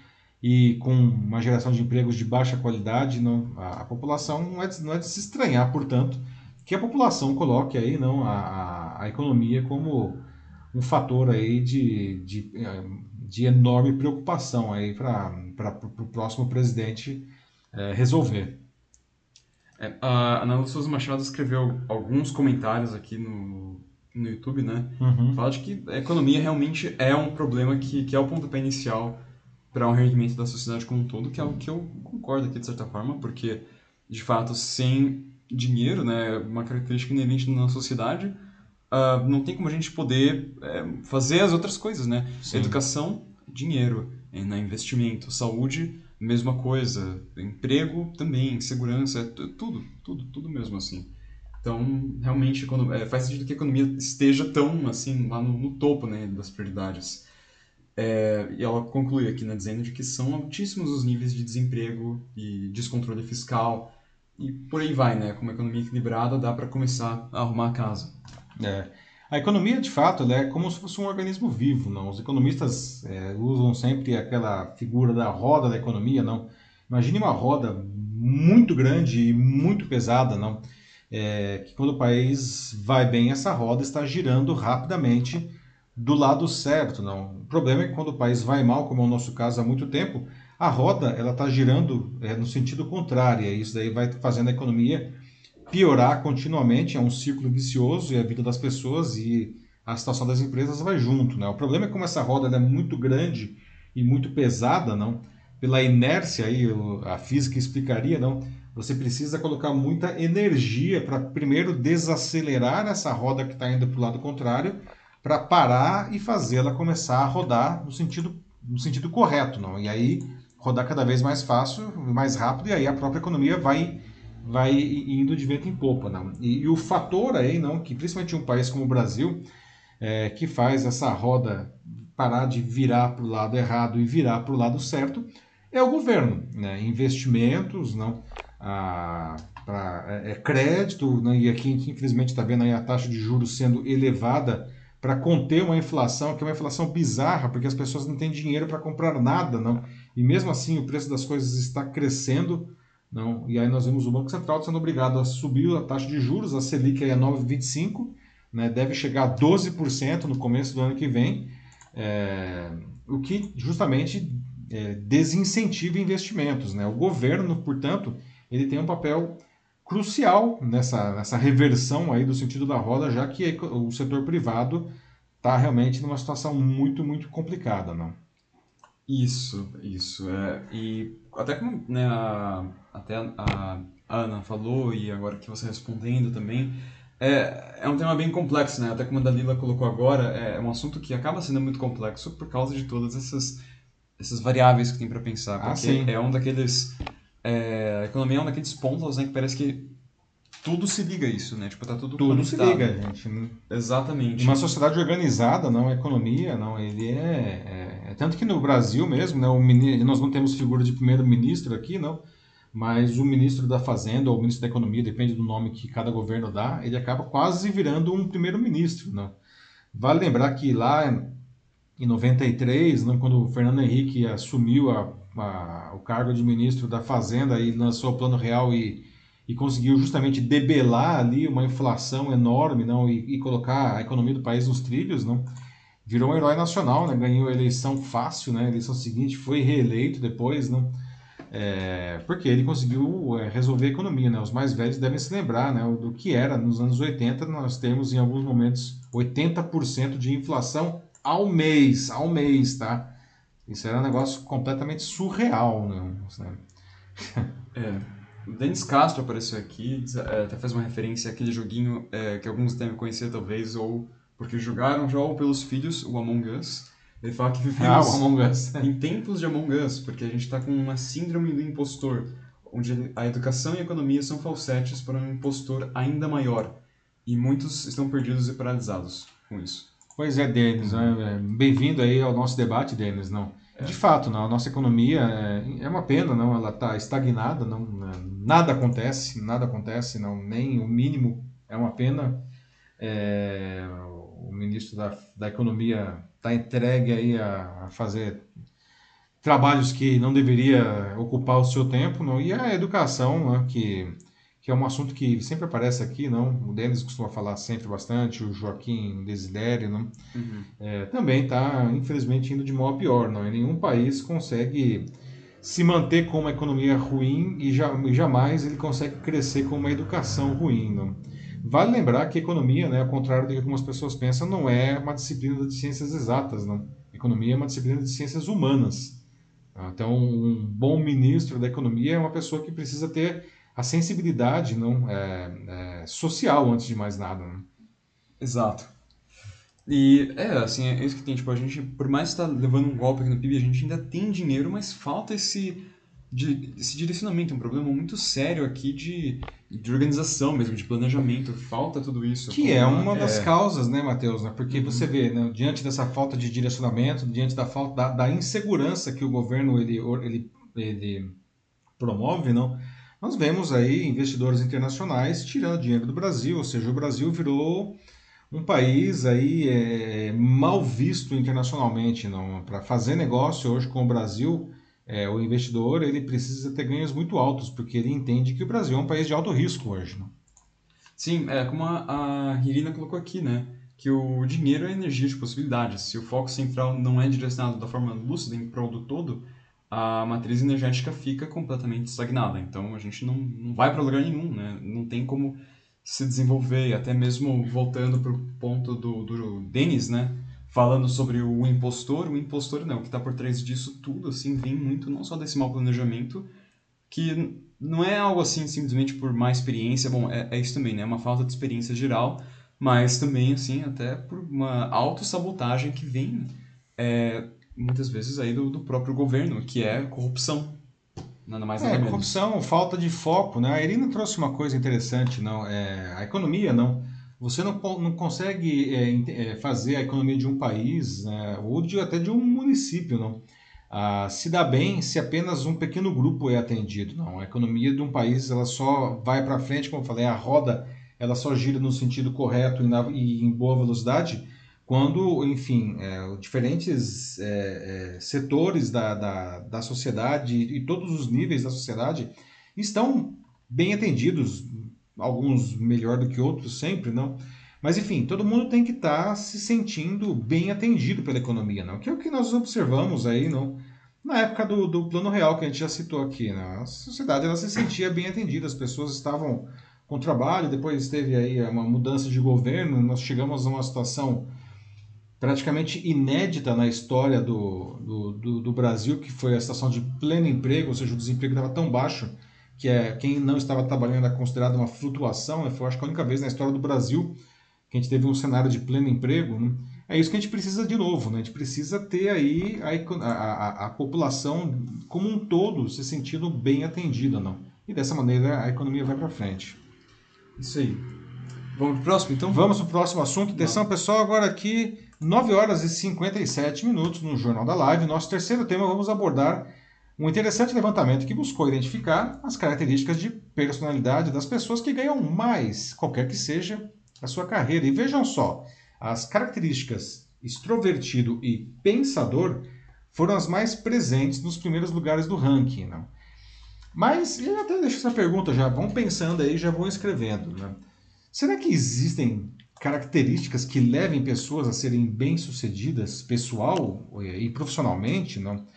e com uma geração de empregos de baixa qualidade, não, a, a população não é, de, não é de se estranhar, portanto, que a população coloque aí não a, a, economia como um fator aí de, de, de enorme preocupação aí para o próximo presidente é, resolver. É, a Ana Lúcia Machado escreveu alguns comentários aqui no, no YouTube, né? Uhum. Fala de que a economia realmente é um problema que, que é o pontapé inicial para o um rendimento da sociedade como um todo, que é algo que eu concordo aqui de certa forma, porque, de fato, sem dinheiro, né, uma característica inerente na sociedade, uh, não tem como a gente poder é, fazer as outras coisas, né? Sim. Educação, dinheiro, né? investimento, saúde, mesma coisa, emprego também, segurança, é tudo, tudo, tudo mesmo assim. Então, realmente, quando, é, faz sentido que a economia esteja tão, assim, lá no, no topo, né, das prioridades. É, e ela conclui aqui, né, dizendo de que são altíssimos os níveis de desemprego e descontrole fiscal, e por aí vai, né, com uma economia equilibrada dá para começar a arrumar a casa. É. A economia, de fato, é como se fosse um organismo vivo. Não? Os economistas é, usam sempre aquela figura da roda da economia. não. Imagine uma roda muito grande e muito pesada, não? É, que quando o país vai bem, essa roda está girando rapidamente do lado certo, não. O problema é que quando o país vai mal, como é o nosso caso há muito tempo, a roda ela está girando é, no sentido contrário, e isso daí vai fazendo a economia piorar continuamente, é um ciclo vicioso e a vida das pessoas e a situação das empresas vai junto, né? O problema é como essa roda é muito grande e muito pesada, não? Pela inércia aí, a física explicaria, não? Você precisa colocar muita energia para primeiro desacelerar essa roda que está indo para o lado contrário, para parar e fazê-la começar a rodar no sentido, no sentido correto, não? E aí rodar cada vez mais fácil, mais rápido, e aí a própria economia vai vai indo de vento em popa, não? E, e o fator aí, não, que principalmente um país como o Brasil, é, que faz essa roda parar de virar para o lado errado e virar para o lado certo, é o governo, né? Investimentos, não, a, pra, é, é crédito, né? e aqui infelizmente está vendo a taxa de juros sendo elevada para conter uma inflação que é uma inflação bizarra, porque as pessoas não têm dinheiro para comprar nada, não. E mesmo assim o preço das coisas está crescendo não, e aí nós vemos o Banco Central sendo obrigado a subir a taxa de juros, a Selic é 9,25, né, deve chegar a 12% no começo do ano que vem, é, o que justamente é, desincentiva investimentos. Né? O governo, portanto, ele tem um papel crucial nessa, nessa reversão aí do sentido da roda, já que o setor privado está realmente numa situação muito, muito complicada. Não? Isso, isso. É, e até como né, a, até a, Ana falou e agora que você respondendo também, é, é um tema bem complexo, né? Até como a Dalila colocou agora, é, é um assunto que acaba sendo muito complexo por causa de todas essas, essas variáveis que tem para pensar. Ah, porque ah, é um daqueles... É, a economia é um daqueles pontos né, que parece que tudo se liga a isso, né? Tipo, tá tudo Tudo conectado. se liga, gente. Exatamente. Uma sociedade organizada, não, a economia, não, ele é, é, é tanto que no Brasil mesmo, né, o, nós não temos figura de primeiro-ministro aqui, não, mas o ministro da Fazenda ou o ministro da Economia, depende do nome que cada governo dá, ele acaba quase virando um primeiro-ministro, não. Vale lembrar que lá em 93, não, quando o Fernando Henrique assumiu a, a, o cargo de ministro da Fazenda e lançou o Plano Real e e conseguiu justamente debelar ali uma inflação enorme não e, e, colocar a economia do país nos trilhos não virou um herói nacional né? Ganhou a eleição fácil né? A eleição seguinte foi reeleito depois não é, porque ele conseguiu é, resolver a economia né? Os mais velhos devem se lembrar né? Do que era nos anos 80 nós temos em alguns momentos 80% de inflação ao mês ao mês tá? Isso era um negócio completamente surreal né? É. O Denis Castro apareceu aqui, é, até faz uma referência àquele joguinho é, que alguns devem conhecer talvez, ou porque jogaram já ou pelos filhos, o Among Us. Ele fala que vivemos ah, Among Us. em tempos de Among Us, porque a gente está com uma síndrome do impostor, onde a educação e a economia são falsetes para um impostor ainda maior. E muitos estão perdidos e paralisados com isso. Pois é, Denis. Né? Bem-vindo aí ao nosso debate, Denis. Não? É. De fato, não, a nossa economia é, é uma pena, não, ela está estagnada, não, né, nada acontece, nada acontece, não, nem o mínimo é uma pena. É, o ministro da, da Economia está entregue aí a, a, fazer trabalhos que não deveria ocupar o seu tempo, não, e a educação, né, que que é um assunto que sempre aparece aqui, não? O Denis costuma falar sempre bastante, o Joaquim Desidério, não? Uhum. É, também está, infelizmente, indo de mal a pior, não? E nenhum país consegue se manter com uma economia ruim e, e jamais ele consegue crescer com uma educação ruim, não? Vale lembrar que economia, né, ao contrário do que algumas pessoas pensam, não é uma disciplina de ciências exatas, não? Economia é uma disciplina de ciências humanas. Então, um bom ministro da economia é uma pessoa que precisa ter a sensibilidade não é, é social antes de mais nada. Né? Exato. E é, assim, é isso que tem, tipo, a gente, por mais estar tá levando um golpe aqui no PIB, a gente ainda tem dinheiro, mas falta esse, de, esse direcionamento, um problema muito sério aqui de, de organização mesmo, de planejamento, falta tudo isso. Que é uma das é... causas, né, Matheus, né? porque uhum. você vê, né, diante dessa falta de direcionamento, diante da falta da, da insegurança que o governo ele, ele, ele promove, não nós vemos aí investidores internacionais tirando dinheiro do Brasil, ou seja, o Brasil virou um país aí é, mal visto internacionalmente. Não, para fazer negócio hoje com o Brasil, é, o investidor ele precisa ter ganhos muito altos, porque ele entende que o Brasil é um país de alto risco hoje. Não? Sim, é como a, a Irina colocou aqui, né? que o dinheiro é energia de possibilidades. Se o foco central não é direcionado da forma lúcida em prol do todo, a matriz energética fica completamente estagnada. Então a gente não, não vai para lugar nenhum, né? Não tem como se desenvolver, até mesmo voltando para o ponto do, do Denis, né? Falando sobre o impostor, o impostor não, o que está por trás disso tudo, assim, vem muito não só desse mau planejamento, que não é algo assim simplesmente por má experiência, bom, é, é isso também, né? É uma falta de experiência geral, mas também, assim, até por uma autossabotagem que vem é, muitas vezes aí do, do próprio governo, que é corrupção. Nada mais nada é, menos. corrupção, falta de foco, né? A Irina trouxe uma coisa interessante, não? É, a economia, não. Você não, não consegue é, é, fazer a economia de um país, né? ou de, até de um município, não. Ah, se dá bem se apenas um pequeno grupo é atendido, não. A economia de um país, ela só vai para frente, como eu falei, a roda, ela só gira no sentido correto e, na, e em boa velocidade quando, enfim, é, diferentes é, é, setores da, da, da sociedade e todos os níveis da sociedade estão bem atendidos, alguns melhor do que outros sempre, não? Mas enfim, todo mundo tem que estar tá se sentindo bem atendido pela economia, não? Que é o que nós observamos aí, não? Na época do, do plano real que a gente já citou aqui, né? a sociedade ela se sentia bem atendida, as pessoas estavam com trabalho, depois teve aí uma mudança de governo, nós chegamos a uma situação praticamente inédita na história do, do, do, do, Brasil, que foi a situação de pleno emprego, ou seja, o desemprego estava tão baixo que é, quem não estava trabalhando era considerado uma flutuação. Né? Foi, acho que, a única vez na história do Brasil que a gente teve um cenário de pleno emprego. Né? É isso que a gente precisa de novo. Né? A gente precisa ter aí a, a, a, população como um todo se sentindo bem atendida. Não? E dessa maneira a economia vai para frente. Isso aí. Vamos para o próximo, então? Vamos para o próximo assunto. Atenção, pessoal, agora aqui 9 horas e 57 minutos no Jornal da Live. Nosso terceiro tema, vamos abordar um interessante levantamento que buscou identificar as características de personalidade das pessoas que ganham mais, qualquer que seja a sua carreira. E vejam só, as características extrovertido e pensador foram as mais presentes nos primeiros lugares do ranking. Não? Mas, eu até deixo essa pergunta já, vão pensando aí, já vão escrevendo. Né? Será que existem características que levem pessoas a serem bem-sucedidas pessoal e profissionalmente, não?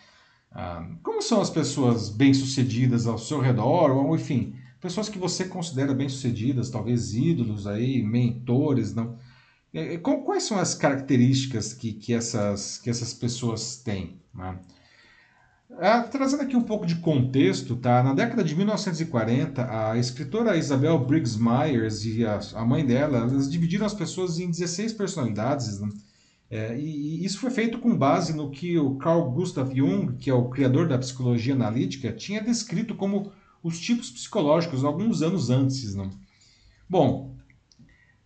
Ah, como são as pessoas bem-sucedidas ao seu redor, ou enfim, pessoas que você considera bem-sucedidas, talvez ídolos aí, mentores, não? Quais são as características que, que, essas, que essas pessoas têm? Né? Ah, trazendo aqui um pouco de contexto, tá? Na década de 1940, a escritora Isabel Briggs Myers e a, a mãe dela, elas dividiram as pessoas em 16 personalidades, né? É, e, isso foi feito com base no que o Carl Gustav Jung, que é o criador da psicologia analítica, tinha descrito como os tipos psicológicos alguns anos antes. Né? Bom,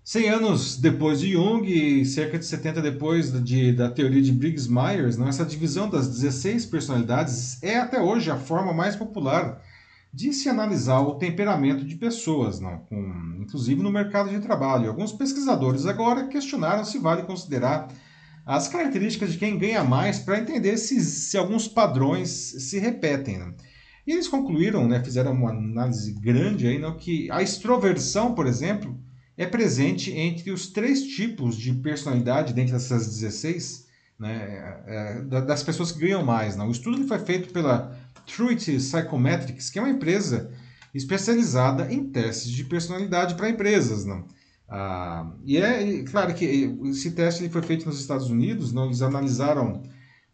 100 anos depois de Jung e cerca de 70 depois de, da teoria de Briggs-Myers, né, essa divisão das 16 personalidades é até hoje a forma mais popular de se analisar o temperamento de pessoas, não, né, com, inclusive no mercado de trabalho. Alguns pesquisadores agora questionaram se vale considerar as características de quem ganha mais para entender se, se alguns padrões se repetem. Né? E eles concluíram, né, fizeram uma análise grande aí, não, que a extroversão, por exemplo, é presente entre os três tipos de personalidade dentro dessas 16, né, é, é das pessoas que ganham mais. Não? O estudo foi feito pela Truity Psychometrics, que é uma empresa especializada em testes de personalidade para empresas. Não? Ah, e é claro que esse teste foi feito nos Estados Unidos, não? eles analisaram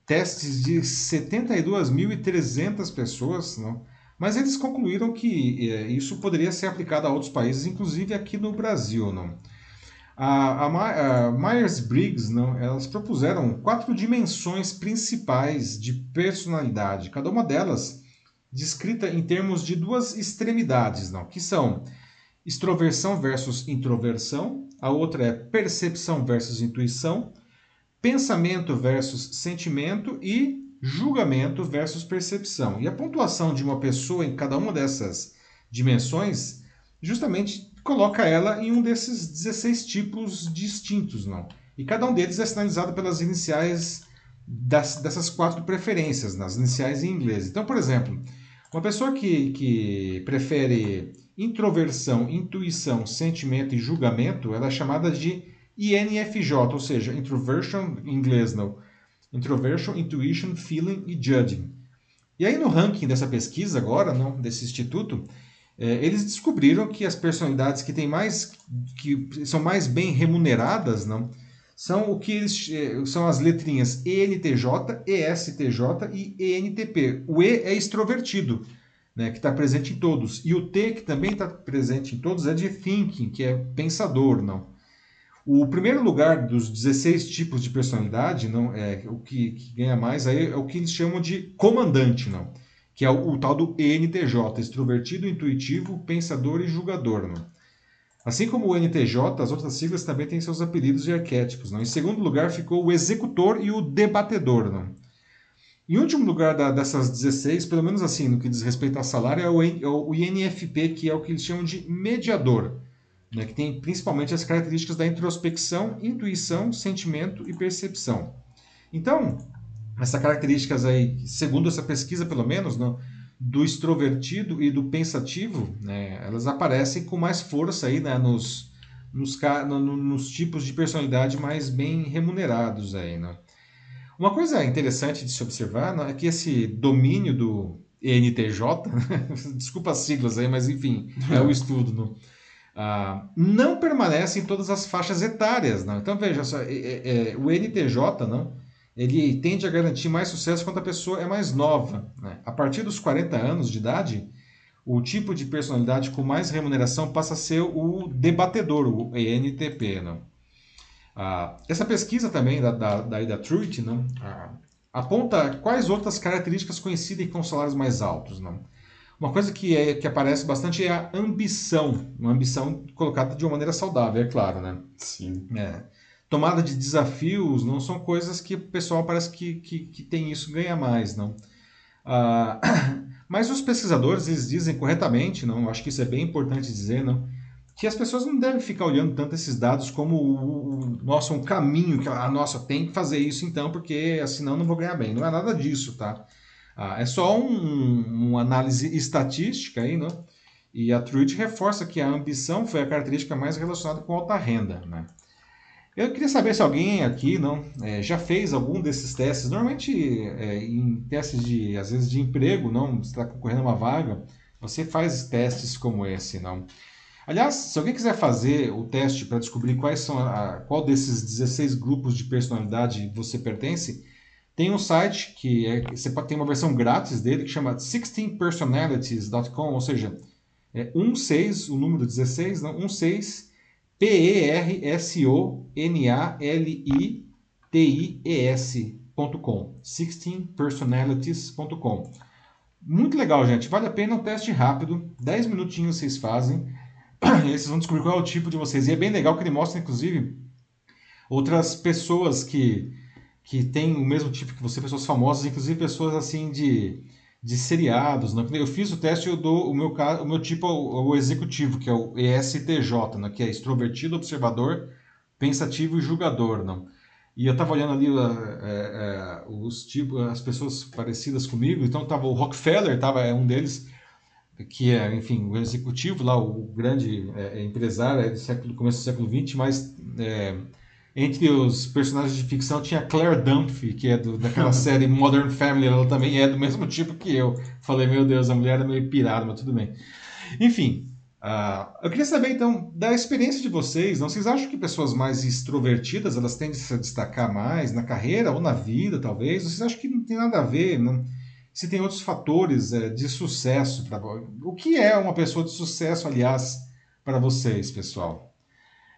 testes de 72.300 pessoas, não? Mas eles concluíram que é, isso poderia ser aplicado a outros países, inclusive aqui no Brasil. Não? A, a, a Myers-Briggs, não, elas propuseram quatro dimensões principais de personalidade, cada uma delas descrita em termos de duas extremidades, não, que são extroversão versus introversão, a outra é percepção versus intuição, pensamento versus sentimento e julgamento versus percepção. E a pontuação de uma pessoa em cada uma dessas dimensões justamente coloca ela em um desses 16 tipos distintos, não? E cada um deles é sinalizado pelas iniciais das, dessas quatro preferências, nas iniciais em inglês. Então, por exemplo, uma pessoa que, que prefere introversão, intuição, sentimento e julgamento, ela é chamada de INFJ, ou seja, Introversion, em inglês não, Introversion, Intuition, Feeling e Judging. E aí no ranking dessa pesquisa agora, não, desse instituto, é, eles descobriram que as personalidades que têm mais, que são mais bem remuneradas, não, são o que eles é, são as letrinhas ENTJ, ESTJ e ENTP. O E é extrovertido, né, que está presente em todos, e o T que também está presente em todos é de thinking, que é pensador, não. O primeiro lugar dos 16 tipos de personalidade, não é o que, que ganha mais aí é o que eles chamam de comandante, não que é o, o, tal do ENTJ, extrovertido, intuitivo, pensador e julgador. Não? Assim como o NTJ, as outras siglas também têm seus apelidos e arquétipos. Não? Em segundo lugar ficou o executor e o debatedor. Não? Em último lugar da, dessas 16, pelo menos assim, no que diz respeito a salário, é o, é o INFP, que é o que eles chamam de mediador, né? que tem principalmente as características da introspecção, intuição, sentimento e percepção. Então, essas características aí, segundo essa pesquisa pelo menos, no, do extrovertido e do pensativo, né, elas aparecem com mais força aí, né, nos, nos, no, nos tipos de personalidade mais bem remunerados aí, né? Uma coisa interessante de se observar né, é que esse domínio do ENTJ, desculpa as siglas aí, mas enfim, é o estudo, no, uh, não permanece em todas as faixas etárias. Não? Então veja só, é, é, é o NTJ não, ele tende a garantir mais sucesso quando a pessoa é mais nova. Né? A partir dos 40 anos de idade, o tipo de personalidade com mais remuneração passa a ser o debatedor, o ENTP. Né? Ah, essa pesquisa também da, da, da, da Truth né? ah, aponta quais outras características coincidem com salários mais altos. Né? Uma coisa que, é, que aparece bastante é a ambição, uma ambição colocada de uma maneira saudável, é claro. Né? Sim. É tomada de desafios não são coisas que o pessoal parece que, que, que tem isso ganha mais, não. Ah, mas os pesquisadores eles dizem corretamente, não, acho que isso é bem importante dizer, não, que as pessoas não devem ficar olhando tanto esses dados como o, o nossa, um caminho que a nossa tem que fazer isso então porque senão não vou ganhar bem. Não é nada disso, tá? Ah, é só um, uma análise estatística aí, não? E a Truitt reforça que a ambição foi a característica mais relacionada com alta renda, né? Eu queria saber se alguém aqui não é, já fez algum desses testes. Normalmente, é, em testes de, às vezes, de emprego, não, está concorrendo a uma vaga, você faz testes como esse, não. Aliás, se alguém quiser fazer o teste para descobrir quais são a, qual desses 16 grupos de personalidade você pertence, tem um site que é, você pode ter uma versão grátis dele que chama 16personalities.com, ou seja, é 16, o número 16, não, 16 P-E-R-S-O-N-A-L-I-T-I-E-S.com 16personalities.com Muito legal, gente. Vale a pena um teste rápido. 10 minutinhos vocês fazem. E vocês vão descobrir qual é o tipo de vocês. E é bem legal que ele mostra, inclusive, outras pessoas que, que têm o mesmo tipo que você, pessoas famosas, inclusive pessoas assim de de seriados. Né? Eu fiz o teste, eu dou o meu, o meu tipo o executivo, que é o ESTJ, né? que é extrovertido, observador, pensativo e julgador. Né? E eu estava olhando ali uh, é, os tipos, as pessoas parecidas comigo, então estava o Rockefeller, tava, é um deles, que é, enfim, o executivo lá, o grande é, empresário é do século, começo do século XX, mas é, entre os personagens de ficção tinha Claire Dunphy, que é do, daquela série Modern Family, ela também é do mesmo tipo que eu. Falei, meu Deus, a mulher é meio pirada, mas tudo bem. Enfim, uh, eu queria saber então da experiência de vocês. Não vocês acham que pessoas mais extrovertidas elas tendem a se destacar mais na carreira ou na vida, talvez? Vocês acham que não tem nada a ver? Não? Se tem outros fatores é, de sucesso para o que é uma pessoa de sucesso, aliás, para vocês, pessoal?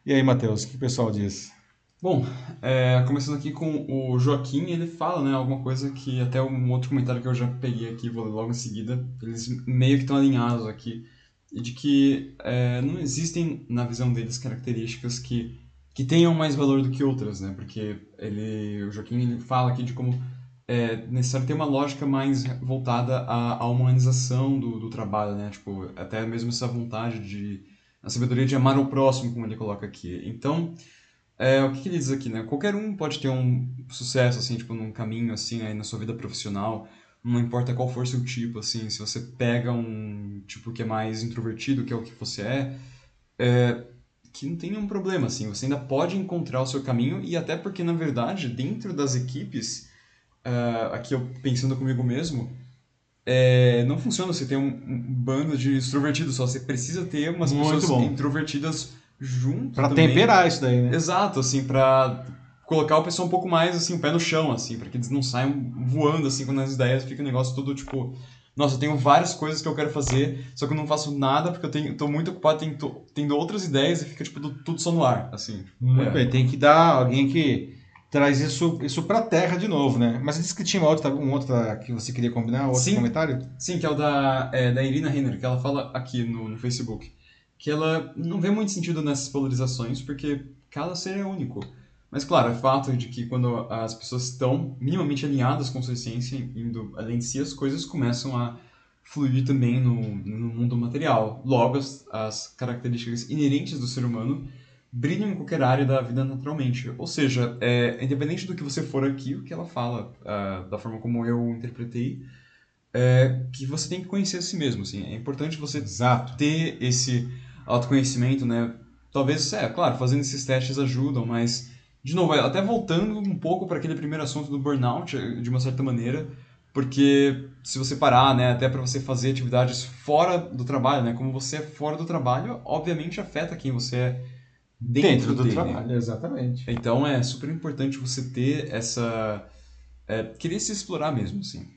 E aí, Matheus, o que o pessoal diz? Bom, é, começando aqui com o Joaquim, ele fala, né, alguma coisa que até um outro comentário que eu já peguei aqui, vou ler logo em seguida, eles meio que estão alinhados aqui, de que é, não existem, na visão deles, características que, que tenham mais valor do que outras, né, porque ele, o Joaquim ele fala aqui de como é necessário ter uma lógica mais voltada à, à humanização do, do trabalho, né, tipo, até mesmo essa vontade de, a sabedoria de amar o próximo, como ele coloca aqui. Então, é, o que, que ele diz aqui, né? Qualquer um pode ter um sucesso, assim, tipo, num caminho, assim, aí na sua vida profissional. Não importa qual for seu tipo, assim, se você pega um tipo que é mais introvertido, que é o que você é, é que não tem nenhum problema, assim, você ainda pode encontrar o seu caminho e até porque, na verdade, dentro das equipes, uh, aqui eu pensando comigo mesmo, é, não funciona você ter um, um, bando de extrovertidos só, você precisa ter umas Muito pessoas bom. introvertidas junto Pra também. temperar isso daí, né? Exato, assim, pra colocar o pessoal um pouco mais, assim, o pé no chão, assim, para que eles não saiam voando, assim, quando as ideias fica um negócio todo, tipo, nossa, eu tenho várias coisas que eu quero fazer, só que eu não faço nada porque eu tenho, tô muito ocupado tendo, tendo outras ideias e fica, tipo, tudo só no ar, assim. Muito é. bem, tem que dar alguém que traz isso, isso pra terra de novo, né? Mas você disse que tinha uma outra, um outra que você queria combinar, outro sim, comentário? Sim, que é o da, é, da Irina Renner, que ela fala aqui no, no Facebook, que ela não vê muito sentido nessas polarizações, porque cada ser é único. Mas, claro, é fato de que quando as pessoas estão minimamente alinhadas com sua essência, indo além de si, as coisas começam a fluir também no, no mundo material. Logo, as, as características inerentes do ser humano brilham em qualquer área da vida naturalmente. Ou seja, é, independente do que você for aqui, o que ela fala, uh, da forma como eu interpretei, é que você tem que conhecer a si mesmo. Assim. É importante você Exato. ter esse autoconhecimento, né? Talvez, é, claro, fazendo esses testes ajudam, mas de novo, até voltando um pouco para aquele primeiro assunto do burnout, de uma certa maneira, porque se você parar, né, até para você fazer atividades fora do trabalho, né, como você é fora do trabalho, obviamente afeta quem você é dentro, dentro do dele. trabalho, exatamente. Então é super importante você ter essa é, querer se explorar mesmo, assim,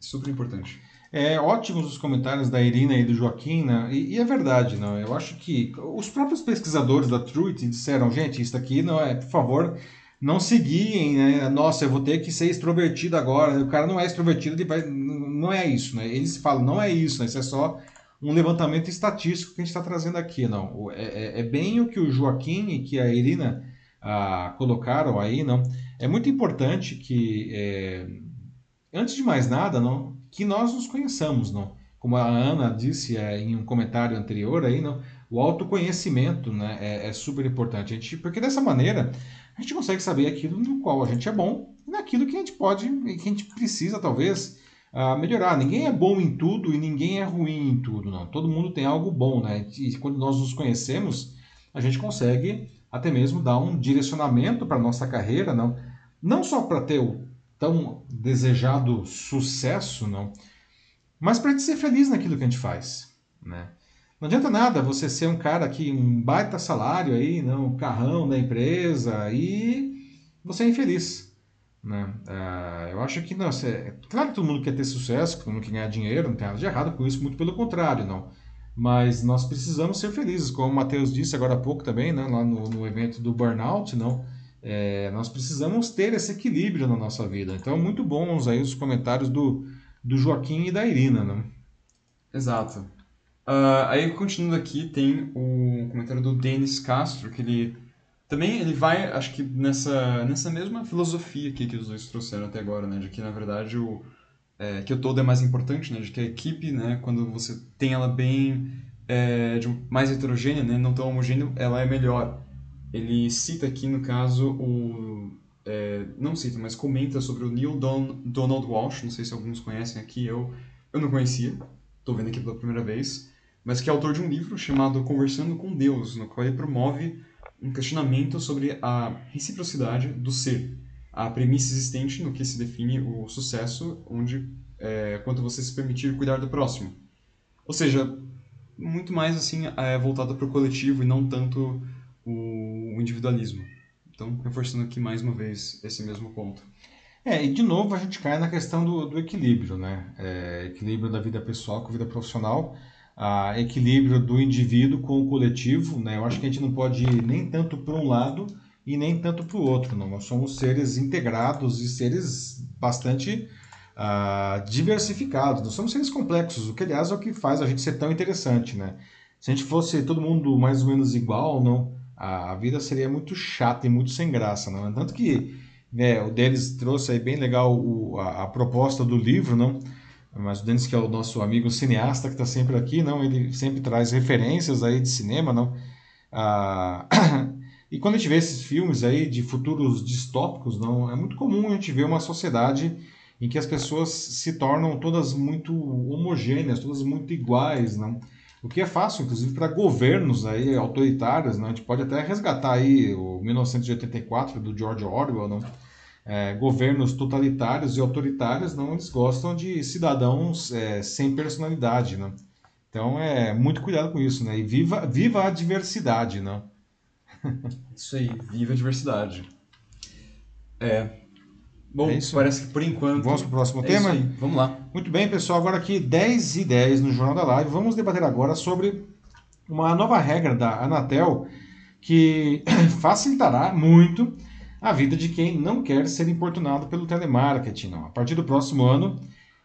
super importante. É ótimos os comentários da Irina e do Joaquim, né? e, e, é verdade, não? Eu acho que os próprios pesquisadores da Truth disseram, gente, isso aqui não é, por favor, não se guiem, né? Nossa, eu vou ter que ser extrovertido agora. O cara não é extrovertido, ele vai... não é isso, né? Eles falam, não é isso, né? Isso é só um levantamento estatístico que a gente está trazendo aqui, não. É, é, é, bem o que o Joaquim e que a Irina ah, colocaram aí, não. É muito importante que, é, antes de mais nada, não, que nós nos conheçamos, não? Como a Ana disse é, em um comentário anterior aí, não? O autoconhecimento, né, é, é, super importante, a gente, porque dessa maneira a gente consegue saber aquilo no qual a gente é bom e naquilo que a gente pode, que a gente precisa talvez uh, melhorar. Ninguém é bom em tudo e ninguém é ruim em tudo, não. Todo mundo tem algo bom, né? E quando nós nos conhecemos, a gente consegue até mesmo dar um direcionamento para nossa carreira, não? Não só para ter o tão desejado sucesso, não, mas para a ser feliz naquilo que a gente faz, né? Não adianta nada você ser um cara que um baita salário aí, não, um carrão da empresa e você é infeliz, né? Uh, eu acho que não, você, claro que todo mundo quer ter sucesso, todo mundo quer ganhar dinheiro, não tem nada de errado com isso, muito pelo contrário, não. Mas nós precisamos ser felizes, como o Matheus disse agora há pouco também, né, lá no, no evento do burnout, não. É, nós precisamos ter esse equilíbrio na nossa vida. Então, muito bons aí os comentários do, do Joaquim e da Irina, né? Exato. Uh, aí, continuando aqui, tem o comentário do Denis Castro, que ele também ele vai, acho que nessa, nessa mesma filosofia aqui que os dois trouxeram até agora, né? De que, na verdade, o, é, que o todo é mais importante, né? De que a equipe, né? Quando você tem ela bem... É, de mais heterogênea, né? Não tão homogênea, ela é melhor. Ele cita aqui, no caso, o. É, não cita, mas comenta sobre o Neil Don, Donald Walsh. Não sei se alguns conhecem aqui, eu, eu não conhecia, estou vendo aqui pela primeira vez. Mas que é autor de um livro chamado Conversando com Deus, no qual ele promove um questionamento sobre a reciprocidade do ser, a premissa existente no que se define o sucesso, onde é, quanto você se permitir cuidar do próximo. Ou seja, muito mais assim é, voltado para o coletivo e não tanto o individualismo. Então, reforçando aqui mais uma vez esse mesmo ponto. É, e de novo a gente cai na questão do, do equilíbrio, né? É, equilíbrio da vida pessoal com a vida profissional, a equilíbrio do indivíduo com o coletivo, né? Eu acho que a gente não pode ir nem tanto para um lado e nem tanto para o outro, não. Nós somos seres integrados e seres bastante uh, diversificados, nós somos seres complexos, o que aliás é o que faz a gente ser tão interessante, né? Se a gente fosse todo mundo mais ou menos igual, não, a, vida seria muito chata e muito sem graça, não? Tanto que né, o Denis trouxe aí bem legal o, a, a, proposta do livro, não? Mas o Denis, que é o nosso amigo cineasta que está sempre aqui, não? Ele sempre traz referências aí de cinema, não? Ah, e quando a gente vê esses filmes aí de futuros distópicos, não? É muito comum a gente ver uma sociedade em que as pessoas se tornam todas muito homogêneas, todas muito iguais, não? O que é fácil, inclusive, para governos aí autoritários, né? a gente pode até resgatar aí o 1984 do George Orwell, não? É, governos totalitários e autoritários não eles gostam de cidadãos é, sem personalidade, né? Então é muito cuidado com isso, né? E viva, viva a diversidade, né? isso aí, viva a diversidade. É. Bom, é parece que por enquanto. Vamos para o próximo é tema? Vamos lá. Muito bem, pessoal. Agora aqui 10 e 10 no Jornal da Live. Vamos debater agora sobre uma nova regra da Anatel que facilitará muito a vida de quem não quer ser importunado pelo telemarketing. Não. A partir do próximo ano,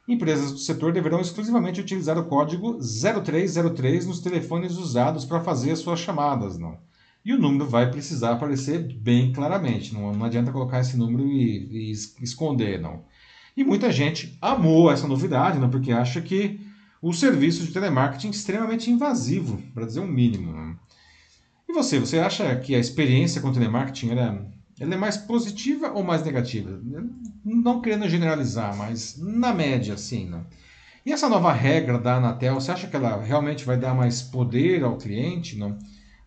empresas do setor deverão exclusivamente utilizar o código 0303 nos telefones usados para fazer as suas chamadas. Não. E o número vai precisar aparecer bem claramente. Não, não adianta colocar esse número e, e esconder, não. E muita gente amou essa novidade, não, porque acha que o serviço de telemarketing é extremamente invasivo, para dizer o um mínimo. Não. E você, você acha que a experiência com telemarketing era ela é mais positiva ou mais negativa? Não querendo generalizar, mas na média, sim. Né? E essa nova regra da Anatel, você acha que ela realmente vai dar mais poder ao cliente? Não?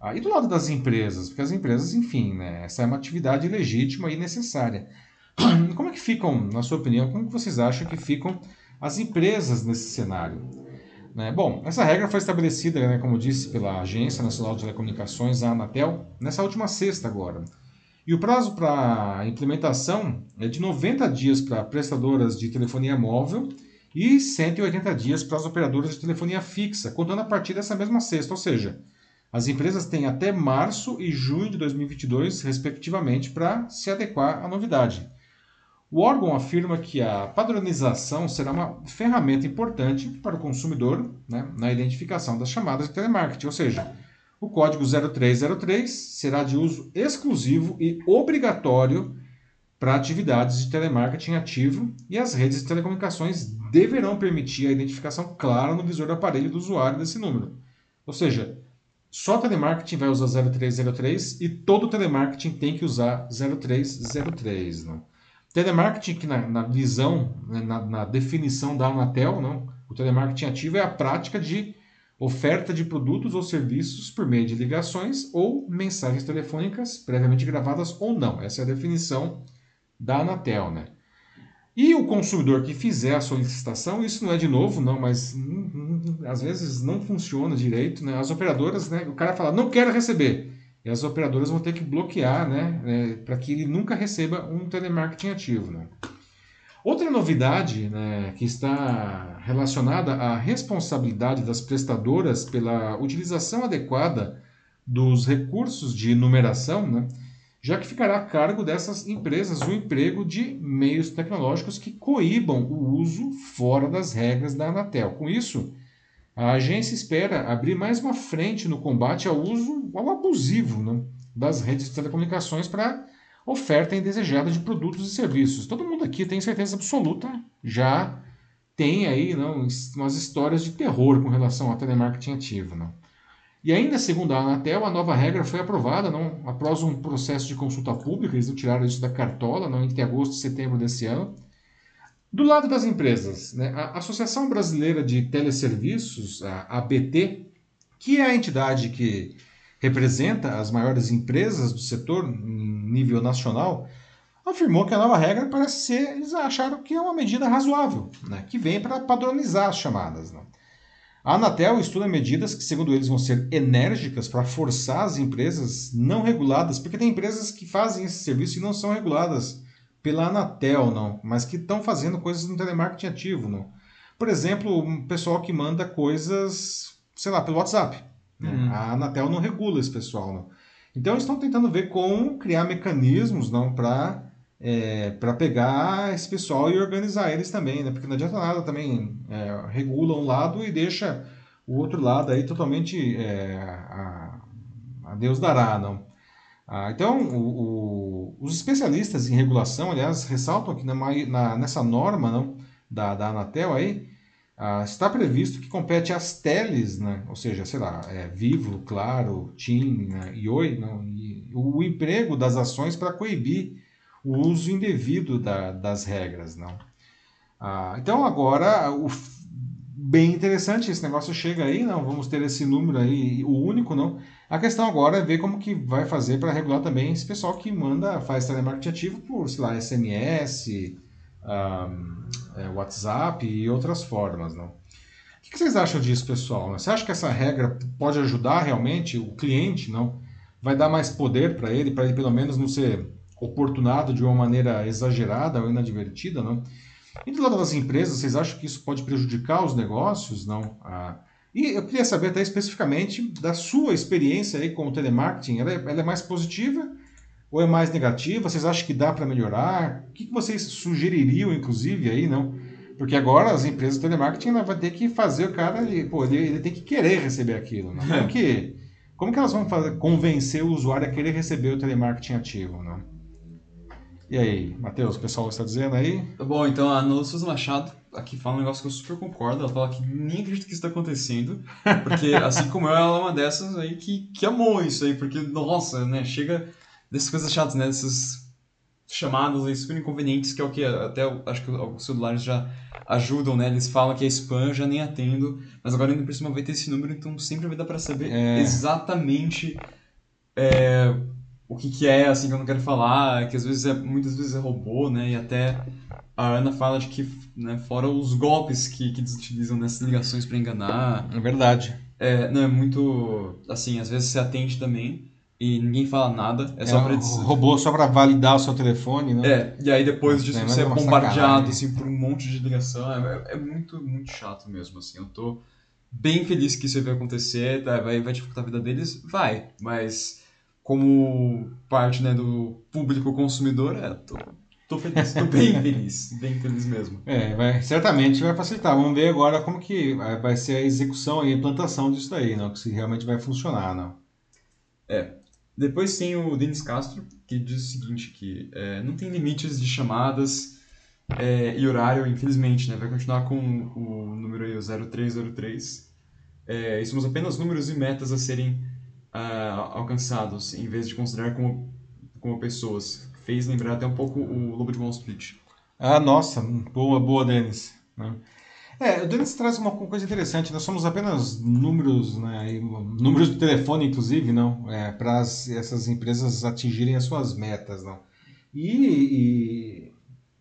Ah, e do lado das empresas? Porque as empresas, enfim, né, essa é uma atividade legítima e necessária. Como é que ficam, na sua opinião, como vocês acham que ficam as empresas nesse cenário? Né? Bom, essa regra foi estabelecida, né, como disse, pela Agência Nacional de Telecomunicações, a Anatel, nessa última sexta agora. E o prazo para implementação é de 90 dias para prestadoras de telefonia móvel e 180 dias para as operadoras de telefonia fixa, contando a partir dessa mesma sexta, ou seja, as empresas têm até março e junho de 2022, respectivamente, para se adequar à novidade. O órgão afirma que a padronização será uma ferramenta importante para o consumidor né, na identificação das chamadas de telemarketing, ou seja, o código 0303 será de uso exclusivo e obrigatório para atividades de telemarketing ativo e as redes de telecomunicações deverão permitir a identificação clara no visor do aparelho do usuário desse número. Ou seja, só telemarketing vai usar 0303 e todo telemarketing tem que usar 0303. Não? Telemarketing, que na, na visão, né, na, na, definição da Anatel, não? o telemarketing ativo é a prática de oferta de produtos ou serviços por meio de ligações ou mensagens telefônicas previamente gravadas ou não. Essa é a definição da Anatel, né? E o consumidor que fizer a solicitação, isso não é de novo, não, mas hum, hum, às vezes não funciona direito, né? As operadoras, né? O cara fala, não quero receber. E as operadoras vão ter que bloquear, né? É, para que ele nunca receba um telemarketing ativo, né? Outra novidade né, que está relacionada à responsabilidade das prestadoras pela utilização adequada dos recursos de numeração, né, já que ficará a cargo dessas empresas o emprego de meios tecnológicos que coíbam o uso fora das regras da Anatel. Com isso, a agência espera abrir mais uma frente no combate ao uso ao abusivo né, das redes de telecomunicações para oferta indesejada de produtos e serviços. Todo mundo aqui tem certeza absoluta já tem aí não, umas histórias de terror com relação ao telemarketing ativo. Não? E ainda segundo a Anatel, a nova regra foi aprovada não, após um processo de consulta pública, eles não tiraram isso da cartola não, entre agosto e setembro desse ano. Do lado das empresas, né, a Associação Brasileira de Teleserviços, a ABT, que é a entidade que representa as maiores empresas do setor nível nacional, afirmou que a nova regra parece ser, eles acharam que é uma medida razoável, né, que vem para padronizar as chamadas. Né. A Anatel estuda medidas que, segundo eles, vão ser enérgicas para forçar as empresas não reguladas, porque tem empresas que fazem esse serviço e não são reguladas pela Anatel, não, mas que estão fazendo coisas no telemarketing ativo. Não. Por exemplo, um pessoal que manda coisas, sei lá, pelo WhatsApp. Né? Uhum. A Anatel não regula esse pessoal. Não. Então eles estão tentando ver como criar mecanismos não para é, para pegar esse pessoal e organizar eles também, né? Porque não adianta nada também é, regula um lado e deixa o outro lado aí totalmente é, a, a, Deus dará, não. Ah, então, o, o, os especialistas em regulação, aliás, ressaltam que na, na, nessa norma não, da, da Anatel aí, ah, está previsto que compete às teles, né? ou seja, sei lá, é, Vivo, Claro, TIM né? e Oi, não, e o emprego das ações para coibir o uso indevido da, das regras. Não? Ah, então, agora, o, bem interessante, esse negócio chega aí, não vamos ter esse número aí, o único, não. A questão agora é ver como que vai fazer para regular também esse pessoal que manda, faz telemarketing ativo por, sei lá, SMS, é, WhatsApp e outras formas, não. O que vocês acham disso, pessoal? Você acha que essa regra pode ajudar realmente o cliente, não? Vai dar mais poder para ele, para ele pelo menos não ser oportunado de uma maneira exagerada ou inadvertida, não? E do lado das empresas, vocês acham que isso pode prejudicar os negócios? Não. Ah, e eu queria saber até especificamente da sua experiência aí com o telemarketing. Ela é, ela é mais positiva ou é mais negativa? Vocês acham que dá para melhorar? O que, que vocês sugeririam, inclusive, aí, não? Porque agora as empresas de telemarketing ela vai ter que fazer o cara, ele, pô, ele, ele tem que querer receber aquilo. Não? Como, que, como que elas vão fazer, convencer o usuário a querer receber o telemarketing ativo? Não? E aí, Matheus, o pessoal está dizendo aí? Bom, então a Ana Souza Machado aqui fala um negócio que eu super concordo. Ela fala que nem acredita que isso está acontecendo. Porque, assim como eu, ela é uma dessas aí que, que amou isso aí. Porque, nossa, né? Chega dessas coisas chatas, né? Dessas chamadas aí super inconvenientes, que é o que até acho que os celulares já ajudam, né? Eles falam que é spam, já nem atendo. Mas agora ainda por cima vai ter esse número, então sempre vai dar para saber é... exatamente. É, o que, que é, assim, que eu não quero falar, que às vezes é, muitas vezes é robô, né, e até a Ana fala de que, né, fora os golpes que, que eles utilizam nessas ligações para enganar. É verdade. É, não, é muito, assim, às vezes você atende também e ninguém fala nada, é, é só pra... robô só para validar o seu telefone, né? É, e aí depois disso é, você é bombardeado, assim, por um monte de ligação, é, é, muito, muito chato mesmo, assim, eu tô bem feliz que isso vai acontecer, tá? vai, vai dificultar a vida deles? Vai, mas como parte né, do público consumidor, é, tô, tô feliz, tô bem feliz, bem feliz mesmo. É, vai, certamente vai facilitar. Vamos ver agora como que vai ser a execução e a implantação disso daí, não? que se realmente vai funcionar, não. É. Depois tem o Denis Castro, que diz o seguinte, que é, não tem limites de chamadas é, e horário, infelizmente, né? Vai continuar com o número aí, o 0303. É, e somos apenas números e metas a serem uh, alcançados, em vez de considerar como, como pessoas. Fez lembrar até um pouco o Lobo de Wall Street. Ah, nossa, boa, boa, Denis. Né? É, o Denis traz uma coisa interessante. Nós somos apenas números, né, números de telefone, inclusive, não, é, para essas empresas atingirem as suas metas, não. E, e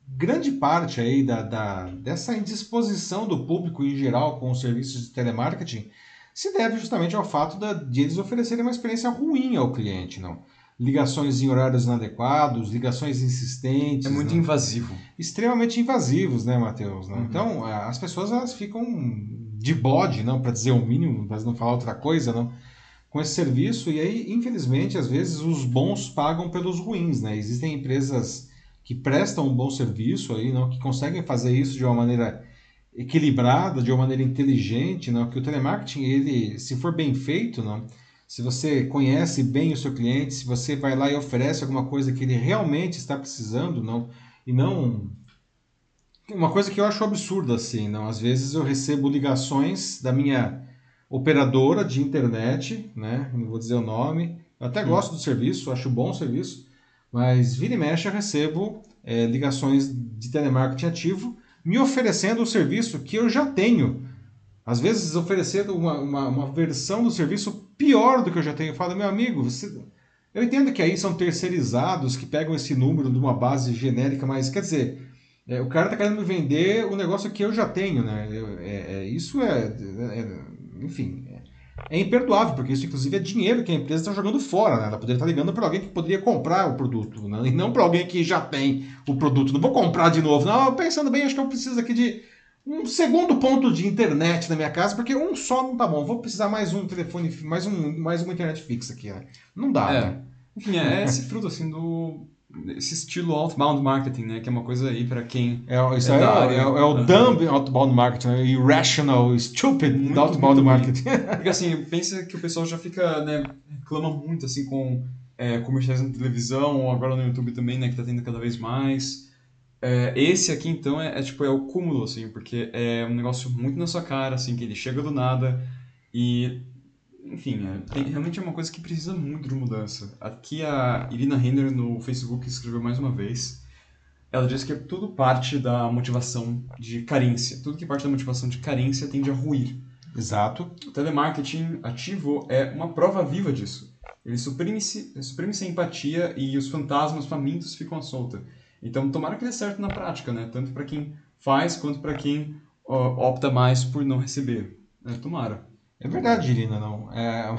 grande parte aí da, da, dessa indisposição do público em geral com os serviços de telemarketing se deve justamente ao fato de eles oferecerem uma experiência ruim ao cliente, não? Ligações em horários inadequados, ligações insistentes. É muito não? invasivo. Extremamente invasivos, né, Matheus? Uhum. Então, as pessoas elas ficam de bode, não, para dizer o mínimo, mas não falar outra coisa, não, com esse serviço. E aí, infelizmente, às vezes os bons pagam pelos ruins, né? Existem empresas que prestam um bom serviço aí, não, que conseguem fazer isso de uma maneira equilibrada, de uma maneira inteligente, não? que o telemarketing, ele, se for bem feito, não? Se você conhece bem o seu cliente, se você vai lá e oferece alguma coisa que ele realmente está precisando, não, e não uma coisa que eu acho absurda assim, não, às vezes eu recebo ligações da minha operadora de internet, né, não vou dizer o nome, eu até gosto do serviço, acho bom o serviço, mas vira e mexe eu recebo é, ligações de telemarketing ativo me oferecendo o serviço que eu já tenho. Às vezes oferecendo uma, uma, uma versão do serviço pior do que eu já tenho. Eu falo, meu amigo, você... eu entendo que aí são terceirizados que pegam esse número de uma base genérica, mas quer dizer, é, o cara está querendo me vender o negócio que eu já tenho, né? É, é, isso é, é enfim, é imperdoável, porque isso, inclusive, é dinheiro que a empresa está jogando fora. Né? Ela poderia estar ligando para alguém que poderia comprar o produto, né? e não para alguém que já tem o produto. Não vou comprar de novo. Não, pensando bem, acho que eu preciso aqui de um segundo ponto de internet na minha casa, porque um só não tá bom. Vou precisar mais um telefone, mais, um, mais uma internet fixa aqui. Né? Não dá. É. Né? Enfim, é esse fruto assim do esse estilo outbound marketing, né? Que é uma coisa aí para quem. É, isso é, é, é, é o dumb outbound marketing, né? irrational, stupid muito, outbound muito marketing. Porque assim, pensa que o pessoal já fica, né? Reclama muito assim com é, comerciais na televisão, ou agora no YouTube também, né? Que tá tendo cada vez mais. É, esse aqui então é, é, tipo é o cúmulo, assim, porque é um negócio muito na sua cara, assim, que ele chega do nada e enfim, é, tem, realmente é uma coisa que precisa muito de mudança. Aqui a Irina Renner no Facebook escreveu mais uma vez. ela diz que tudo parte da motivação de carência. Tudo que parte da motivação de carência tende a ruir. Exato. O telemarketing ativo é uma prova viva disso. Ele suprime-se suprime a empatia e os fantasmas famintos ficam à solta. Então, tomara que dê certo na prática, né? Tanto para quem faz quanto para quem ó, opta mais por não receber. É, tomara. É verdade, Irina, não. É,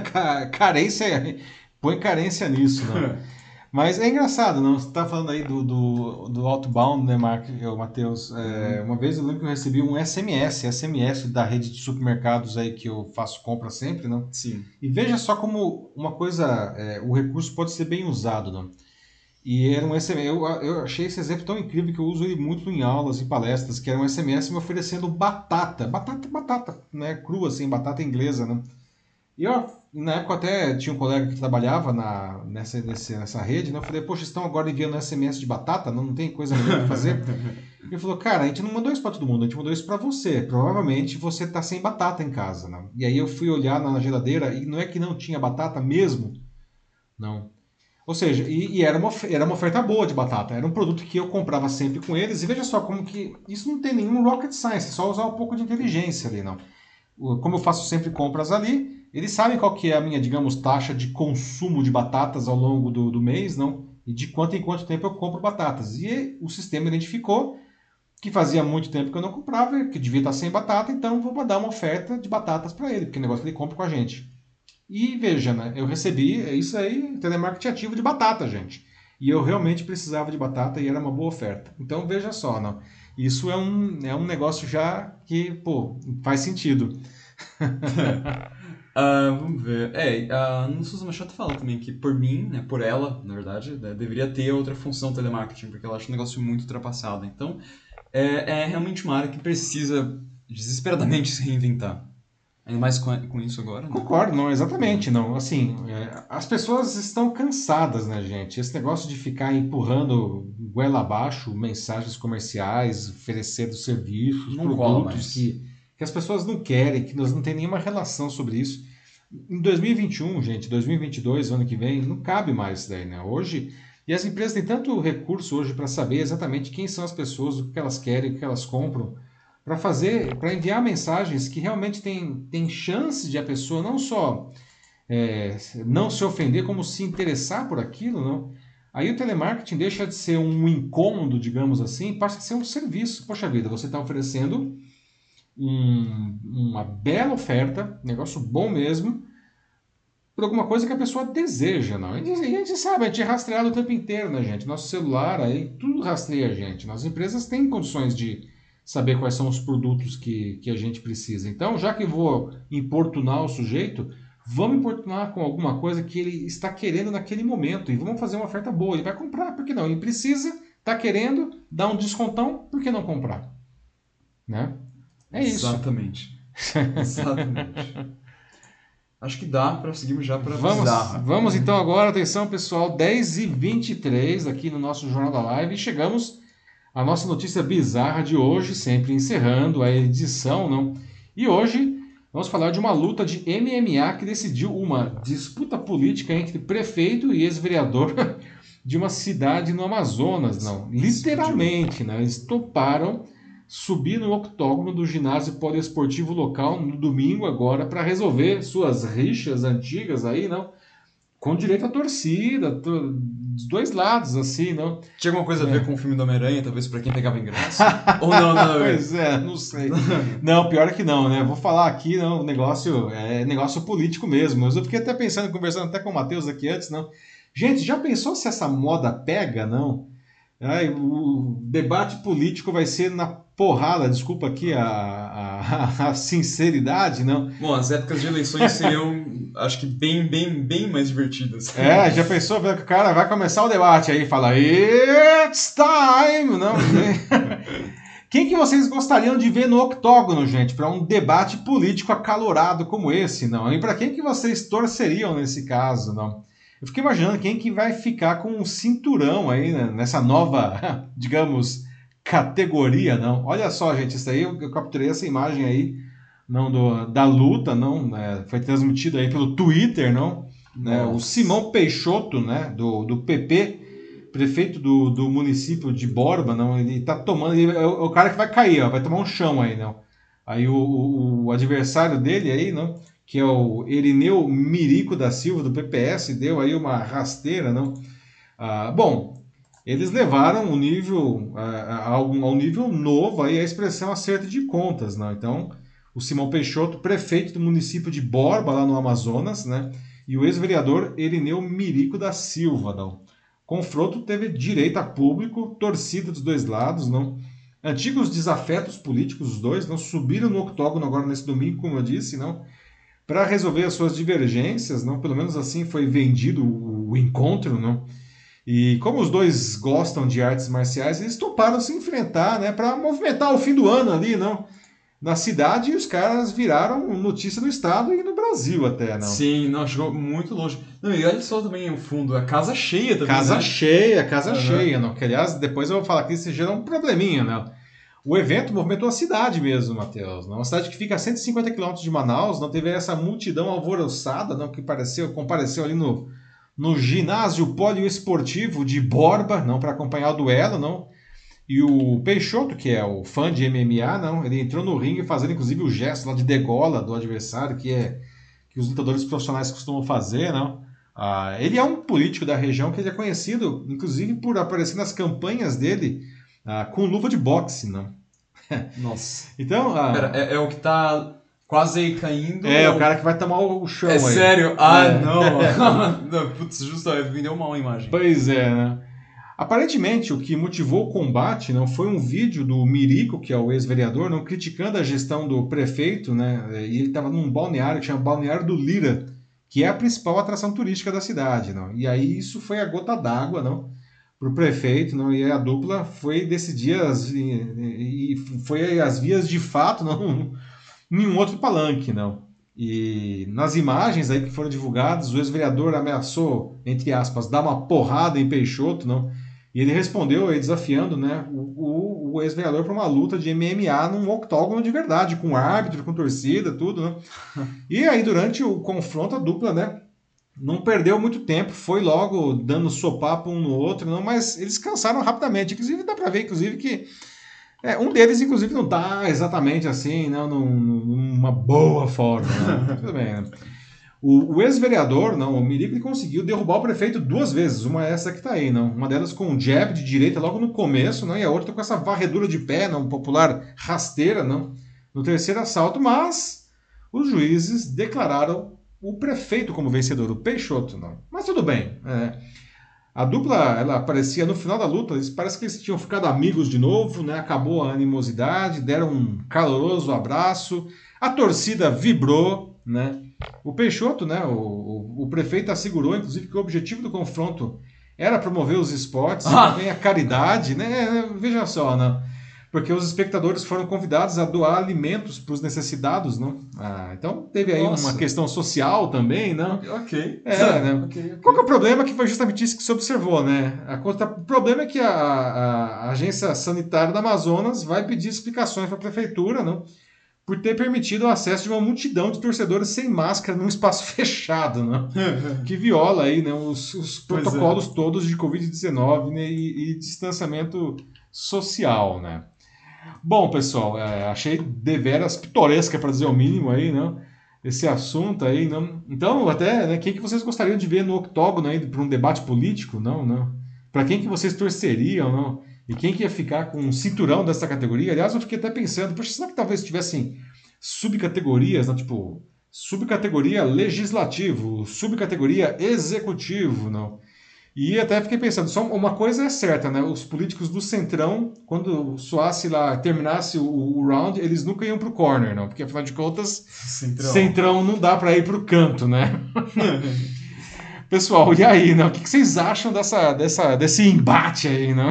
carência, põe carência nisso, não. Mas é engraçado, não? Você está falando aí do, do, do outbound, né, Mark, Matheus? É, uhum. uma vez eu lembro que eu recebi um SMS, SMS da rede de supermercados aí que eu faço compra sempre, não? Sim. E veja só como uma coisa, é, o recurso pode ser bem usado, não? E era um SMS, eu, eu achei esse exemplo tão incrível que eu uso ele muito em aulas e palestras, que era um SMS me oferecendo batata, batata, batata, né, crua assim, batata inglesa, né? E eu, na época até tinha um colega que trabalhava na, nessa, nessa, nessa rede, né? Eu falei, poxa, estão agora enviando SMS de batata, não, não tem coisa melhor para fazer? Ele falou, cara, a gente não mandou isso para todo mundo, a gente mandou isso para você. Provavelmente você tá sem batata em casa, né? E aí eu fui olhar na geladeira e não é que não tinha batata mesmo, não. Ou seja, e, e, era, uma, era uma oferta boa de batata. Era um produto que eu comprava sempre com eles. E veja só como que isso não tem nenhum rocket science, é só usar um pouco de inteligência ali, não. Como eu faço sempre compras ali, eles sabem qual que é a minha, digamos, taxa de consumo de batatas ao longo do, do mês, não? E de quanto em quanto tempo eu compro batatas. E o sistema identificou que fazia muito tempo que eu não comprava, que devia estar sem batata, então vou mandar uma oferta de batatas para ele, porque é negócio que ele compra com a gente. E veja, né? Eu recebi é isso aí, telemarketing ativo de batata, gente. E eu realmente precisava de batata e era uma boa oferta. Então veja só, não. Isso é um, é um negócio já que, pô, faz sentido. uh, vamos ver. É, a uh, Susan Machado fala também que por mim, né, por ela, na verdade, né, deveria ter outra função telemarketing, porque ela acha um negócio muito ultrapassado. Então, é, é realmente uma área que precisa desesperadamente se reinventar. Ainda mais com, com isso agora, né? Concordo, não, exatamente, não. Assim, é, as pessoas estão cansadas, né, gente? Esse negócio de ficar empurrando goela abaixo mensagens comerciais, oferecendo serviços, não produtos que, que as pessoas não querem, que nós não tem nenhuma relação sobre isso. Em 2021, gente, 2022, ano que vem, não cabe mais isso daí, né? Hoje, e as empresas têm tanto recurso hoje para saber exatamente quem são as pessoas, o que elas querem, o que elas compram para fazer, para enviar mensagens que realmente tem, tem chance de a pessoa não só é, não se ofender, como se interessar por aquilo, não? Aí o telemarketing deixa de ser um incômodo, digamos assim, passa a ser um serviço. Poxa vida, você está oferecendo um, uma bela oferta, negócio bom mesmo, por alguma coisa que a pessoa deseja, não? E a gente sabe, a gente é rastreado o tempo inteiro, né, gente? Nosso celular aí, tudo rastreia a gente. Nas empresas têm condições de saber quais são os produtos que, que a gente precisa. Então, já que vou importunar o sujeito, vamos importunar com alguma coisa que ele está querendo naquele momento e vamos fazer uma oferta boa. Ele vai comprar, por que não? Ele precisa, está querendo, dá um descontão, por que não comprar? Né? É isso. Exatamente. Exatamente. Acho que dá para seguirmos já para vamos, vamos então agora, atenção pessoal, 10 e 23 aqui no nosso Jornal da Live e chegamos a nossa notícia bizarra de hoje, sempre encerrando a edição, não? E hoje vamos falar de uma luta de MMA que decidiu uma disputa política entre prefeito e ex-vereador de uma cidade no Amazonas, não? Literalmente, né? Eles toparam subir no octógono do ginásio poliesportivo local no domingo agora para resolver suas rixas antigas aí, não? Com direito à torcida, dos dois lados, assim, não. Tinha alguma coisa a ver é. com o filme do Homem-Aranha, talvez para quem pegava ingresso? Ou não, não. Pois é, não sei. não, pior é que não, né? Vou falar aqui, não, o negócio é negócio político mesmo. Mas eu fiquei até pensando, conversando até com o Matheus aqui antes, não. Gente, já pensou se essa moda pega, não? Ai, o debate político vai ser na porrada, desculpa aqui a, a, a, sinceridade, não? Bom, as épocas de eleições seriam, acho que bem, bem, bem mais divertidas. É, já pensou, que o cara vai começar o debate aí e fala, it's time, não? Quem que vocês gostariam de ver no octógono, gente, para um debate político acalorado como esse, não? E para quem que vocês torceriam nesse caso, não? Eu fiquei imaginando quem que vai ficar com um cinturão aí né, nessa nova, digamos, categoria, não. Olha só, gente, isso aí eu, eu capturei essa imagem aí, não do, da luta, não, né, foi transmitida aí pelo Twitter, não. Né, o Simão Peixoto, né, do, do PP, prefeito do, do município de Borba, não, ele tá tomando, ele é o, é o cara que vai cair, ó, vai tomar um chão aí, não. Aí o, o, o adversário dele aí, não, que é o Erineu Mirico da Silva, do PPS, deu aí uma rasteira, não. Ah, bom, eles levaram o nível ah, ao, ao nível novo aí a expressão acerto de contas, não. Então, o Simão Peixoto, prefeito do município de Borba, lá no Amazonas, né? E o ex-vereador Erineu Mirico da Silva, não. Confronto teve direito a público, torcida dos dois lados, não. Antigos desafetos políticos, os dois, não subiram no octógono agora nesse domingo, como eu disse, não, para resolver as suas divergências, não, pelo menos assim foi vendido o, o encontro, não. E como os dois gostam de artes marciais, eles toparam se enfrentar, né, para movimentar o fim do ano ali, não na cidade e os caras viraram notícia no estado e no Brasil até, não? Sim, não, chegou muito longe. Não, e olha só também o fundo, a casa cheia também. Casa né? cheia, casa uhum. cheia, não? Que aliás, depois eu vou falar que isso gera um probleminha, né? O evento movimentou a cidade mesmo, Matheus. Uma cidade que fica a 150 quilômetros de Manaus, não teve essa multidão alvoroçada, não, que pareceu, compareceu ali no, no ginásio poliesportivo de Borba, não para acompanhar o duelo, não. E o Peixoto, que é o fã de MMA, não, ele entrou no ringue fazendo inclusive o gesto lá de degola do adversário, que é que os lutadores profissionais costumam fazer, não. Ah, ele é um político da região que ele é conhecido, inclusive, por aparecer nas campanhas dele ah, com luva de boxe, não. Nossa. então, ah, Pera, é, é, o que tá quase aí caindo. É, ou... o cara que vai tomar o chão é aí. Sério? Ah, é. não. Putz, justo, me deu uma imagem. Pois é, né? Aparentemente, o que motivou o combate não foi um vídeo do Mirico, que é o ex-vereador, não criticando a gestão do prefeito, né? E ele estava num balneário que chama Balneário do Lira, que é a principal atração turística da cidade, não? E aí isso foi a gota d'água, não? Para o prefeito, não? E a dupla foi decidir as, e, e foi as vias de fato, não? Em um outro palanque, não? E nas imagens aí que foram divulgadas, o ex-vereador ameaçou, entre aspas, dar uma porrada em Peixoto, não? E ele respondeu aí, desafiando né, o, o ex-vereador para uma luta de MMA num octógono de verdade, com árbitro, com torcida, tudo, né? E aí, durante o confronto, a dupla, né? Não perdeu muito tempo, foi logo dando sopapo um no outro, não, mas eles cansaram rapidamente. Inclusive, dá para ver, inclusive, que é, um deles, inclusive, não está exatamente assim, não, numa boa forma. Né? Tudo bem, né? O, o ex-vereador, não, o Mirico, conseguiu derrubar o prefeito duas vezes. Uma é essa que está aí, não. Uma delas com um jab de direita logo no começo, não, e a outra com essa varredura de pé, não, popular rasteira, não, no terceiro assalto, mas os juízes declararam o prefeito como vencedor, o Peixoto, não. Mas tudo bem. É, a dupla, ela aparecia no final da luta, parece que eles tinham ficado amigos de novo, né? Acabou a animosidade, deram um caloroso abraço, a torcida vibrou, né? O Peixoto, né, o, o, o, prefeito assegurou, inclusive, que o objetivo do confronto era promover os esportes ah. e também a caridade, né? Veja só, né? Porque os espectadores foram convidados a doar alimentos para os necessitados, não? Ah, então teve aí Nossa. uma questão social também, não? Ok. É, né? okay, okay. Qual que é o problema que foi justamente isso que se observou, né? O problema é que a, a, a Agência Sanitária da Amazonas vai pedir explicações para a prefeitura, não? por ter permitido o acesso de uma multidão de torcedores sem máscara num espaço fechado, né? que viola aí, né, os, os é. protocolos é. todos de Covid-19 né, e, e, distanciamento social. Né? Bom, pessoal, é, achei deveras pitoresca, para dizer o mínimo, aí, né? esse assunto aí. Não? Então, até, né, quem que vocês gostariam de ver no octógono para um debate político? Não, não. Para quem que vocês torceriam? Não? E quem que ia ficar com um cinturão dessa categoria? Aliás, eu fiquei até pensando, poxa, será que talvez tivessem subcategorias, né? tipo, subcategoria legislativo, subcategoria executivo, não? E até fiquei pensando, só uma coisa é certa, né? Os políticos do Centrão, quando soasse lá, terminasse o, o round, eles nunca iam pro corner, não? Porque afinal de contas, Centrão, Centrão não dá para ir pro canto, né? Pessoal, e aí, né? O que vocês acham dessa, dessa, desse embate aí, né?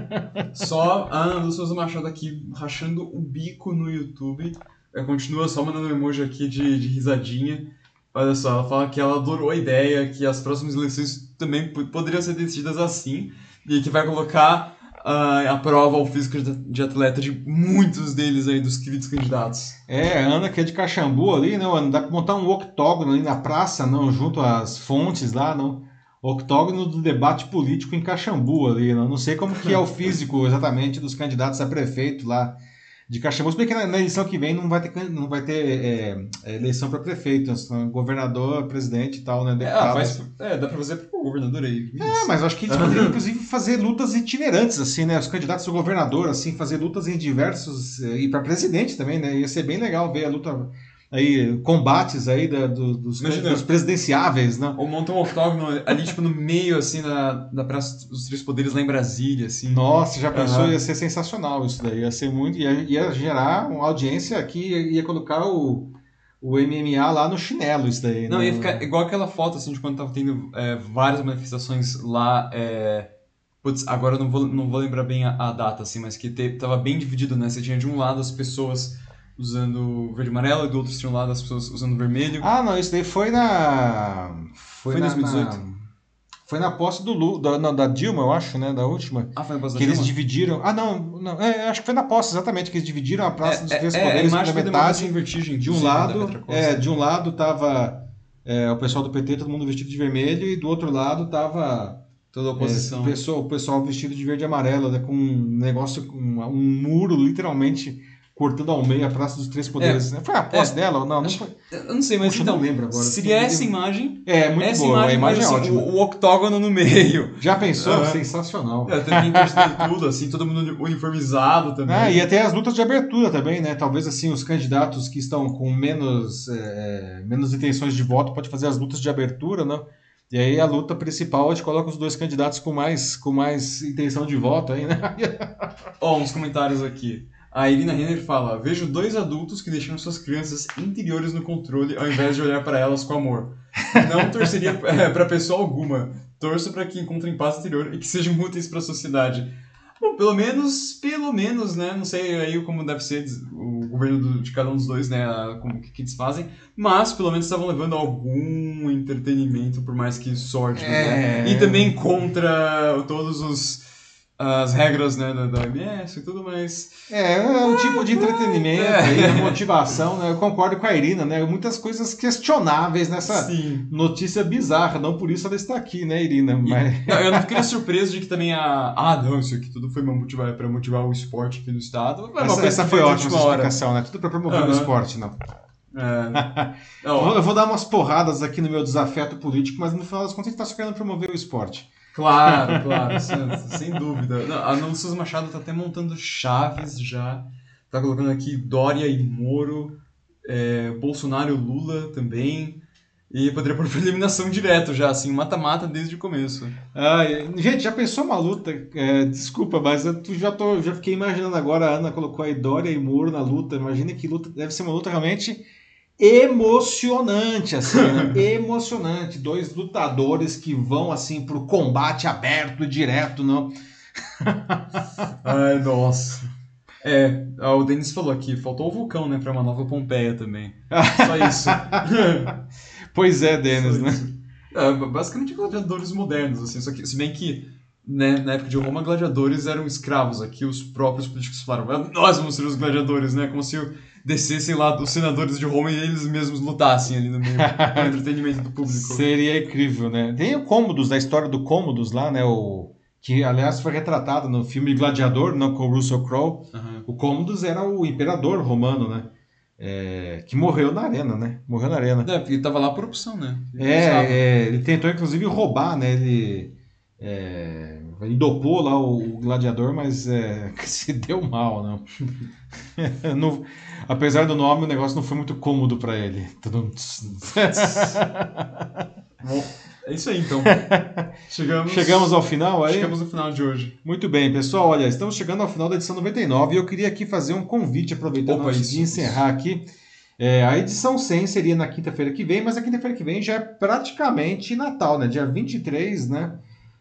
Só a Ana Lúcia Machado aqui rachando o bico no YouTube. Ela continua só mandando um emoji aqui de, de risadinha. Olha só, ela fala que ela adorou a ideia, que as próximas eleições também poderiam ser decididas assim, e que vai colocar uh, a prova ao físico de atleta de muitos deles aí, dos queridos candidatos. É, a Ana que é de Caxambu ali, não, dá pra montar um octógono ali na praça, não, junto às fontes lá, não. octógono do debate político em Caxambu ali. Não, não sei como que é o físico exatamente dos candidatos a prefeito lá de Caxambu. Se bem que na, na eleição que vem não vai ter, não vai ter é, é eleição para prefeito, né? governador, presidente e tal, né? É, ah, faz, é, dá para fazer pro governador aí. É, mas eu acho que eles poderiam, inclusive, fazer lutas itinerantes, assim, né? Os candidatos ao governador, assim, fazer lutas em diversos. Eh, e para presidente também, né? Ia ser bem legal ver a luta aí, combates aí da, do, dos, Imagina, dos presidenciáveis, né? Ou monta um octógono ali, tipo, no meio, assim, da, da Praça dos Três Poderes lá em Brasília, assim. Nossa, já pensou? Uhum. Ia ser sensacional isso daí. Ia ser muito... Ia, ia gerar uma audiência que ia colocar o, o MMA lá no chinelo, isso daí. Não, né? ia ficar igual aquela foto, assim, de quando tava tendo é, várias manifestações lá... É... Putz, agora eu não vou, não vou lembrar bem a, a data, assim, mas que te, tava bem dividido, né? Você tinha de um lado as pessoas usando verde e amarelo e do outro um lado as pessoas usando vermelho. Ah, não, isso daí foi na. Foi, em 2018. Na... Foi na posse do Lula, da, não, da Dilma, eu acho, né? Da última. Ah, foi na posse que da eles dividiram. Ah, não, não é, acho que foi na posse, exatamente, que eles dividiram a Praça é, dos Três é, Poderes é, metade. Em vertigem, de um lado, é, de um lado tava é, o pessoal do PT, todo mundo vestido de vermelho, e do outro lado tava toda a oposição. É, o, pessoal, o pessoal vestido de verde e amarelo, né, com um negócio, um muro literalmente cortando ao meio a Praça dos Três Poderes. É. Foi a posse é. dela ou não? Não foi. Eu não sei, mas Puxa, então, não lembro agora. Seria essa imagem. É, muito essa boa. Imagem, a imagem mas, é assim. O, o, octógono no meio. Já pensou? Sensacional. É, tem que tudo, assim, todo mundo uniformizado também. É, e até as lutas de abertura também, né? Talvez, assim, os candidatos que estão com menos, é, menos intenções de voto pode fazer as lutas de abertura, né? E aí a luta principal a gente coloca os dois candidatos com mais, com mais intenção de voto aí, né? Ó, oh, uns comentários aqui. A Irina Renner fala: Vejo dois adultos que deixam suas crianças interiores no controle ao invés de olhar para elas com amor. Não torceria é, para pessoa alguma. Torço para que encontrem paz interior e que sejam úteis para a sociedade. Bom, pelo menos, pelo menos, né? Não sei aí como deve ser o governo do, de cada um dos dois, né? Como que, que eles fazem. Mas, pelo menos, estavam levando algum entretenimento, por mais que sorte, né? é... né? E também contra todos os as regras né, da, da OMS e tudo mais. É, é um tipo de entretenimento é. e motivação, né? Eu concordo com a Irina, né? Muitas coisas questionáveis nessa Sim. notícia bizarra, não por isso ela está aqui, né, Irina? Mas... Não, eu não fiquei surpreso de que também a. Ah, não, isso aqui tudo foi motivar, para motivar o esporte aqui no estado. Essa, essa foi ótima explicação, né? Tudo para promover uhum. o esporte, não. É. eu vou dar umas porradas aqui no meu desafeto político, mas no final das contas a gente está só querendo promover o esporte. Claro, claro, sem, dúvida. Não, a Ana Souza Machado está até montando chaves já. Está colocando aqui Dória e Moro, é, Bolsonaro e Lula também. E poderia por eliminação direto já, assim, mata-mata desde o começo. Ah, gente, já pensou uma luta? É, desculpa, mas eu já, tô, já fiquei imaginando agora, a Ana colocou aí Dória e Moro na luta. Imagina que luta, deve ser uma luta realmente emocionante, assim, né? emocionante. Dois lutadores que vão assim pro combate aberto e direto, não? Ai, nossa. É, o Denis falou aqui, faltou o vulcão, né, para uma nova Pompeia também. Só isso. pois é, Denis, né? É, basicamente gladiadores modernos, assim, só que, se bem que né, na época de Roma, gladiadores eram escravos. Aqui os próprios políticos falaram, nós vamos ser os gladiadores, né? Como se descessem lá dos senadores de Roma e eles mesmos lutassem ali no meio do entretenimento do público. Seria incrível, né? Tem o Cômodos, da história do Cômodos lá, né? O, que, aliás, foi retratado no filme Gladiador, não, com o Russell Crowe. Uhum. O Cômodos era o imperador romano, né? É, que morreu na arena, né? Morreu na arena. É, porque ele tava lá por opção, né? Ele é, é, ele tentou inclusive roubar, né? Ele é, ele dopou lá o, gladiador, mas é, se deu mal, não. não. Apesar do nome, o negócio não foi muito cômodo para ele. Bom, é isso aí então. Chegamos, chegamos ao final aí? Chegamos no final de hoje. Muito bem, pessoal. Olha, estamos chegando ao final da edição 99 e eu queria aqui fazer um convite, aproveitando Opa, antes de encerrar isso. aqui. É, a edição 100 seria na quinta-feira que vem, mas a quinta-feira que vem já é praticamente Natal, né? Dia 23, né?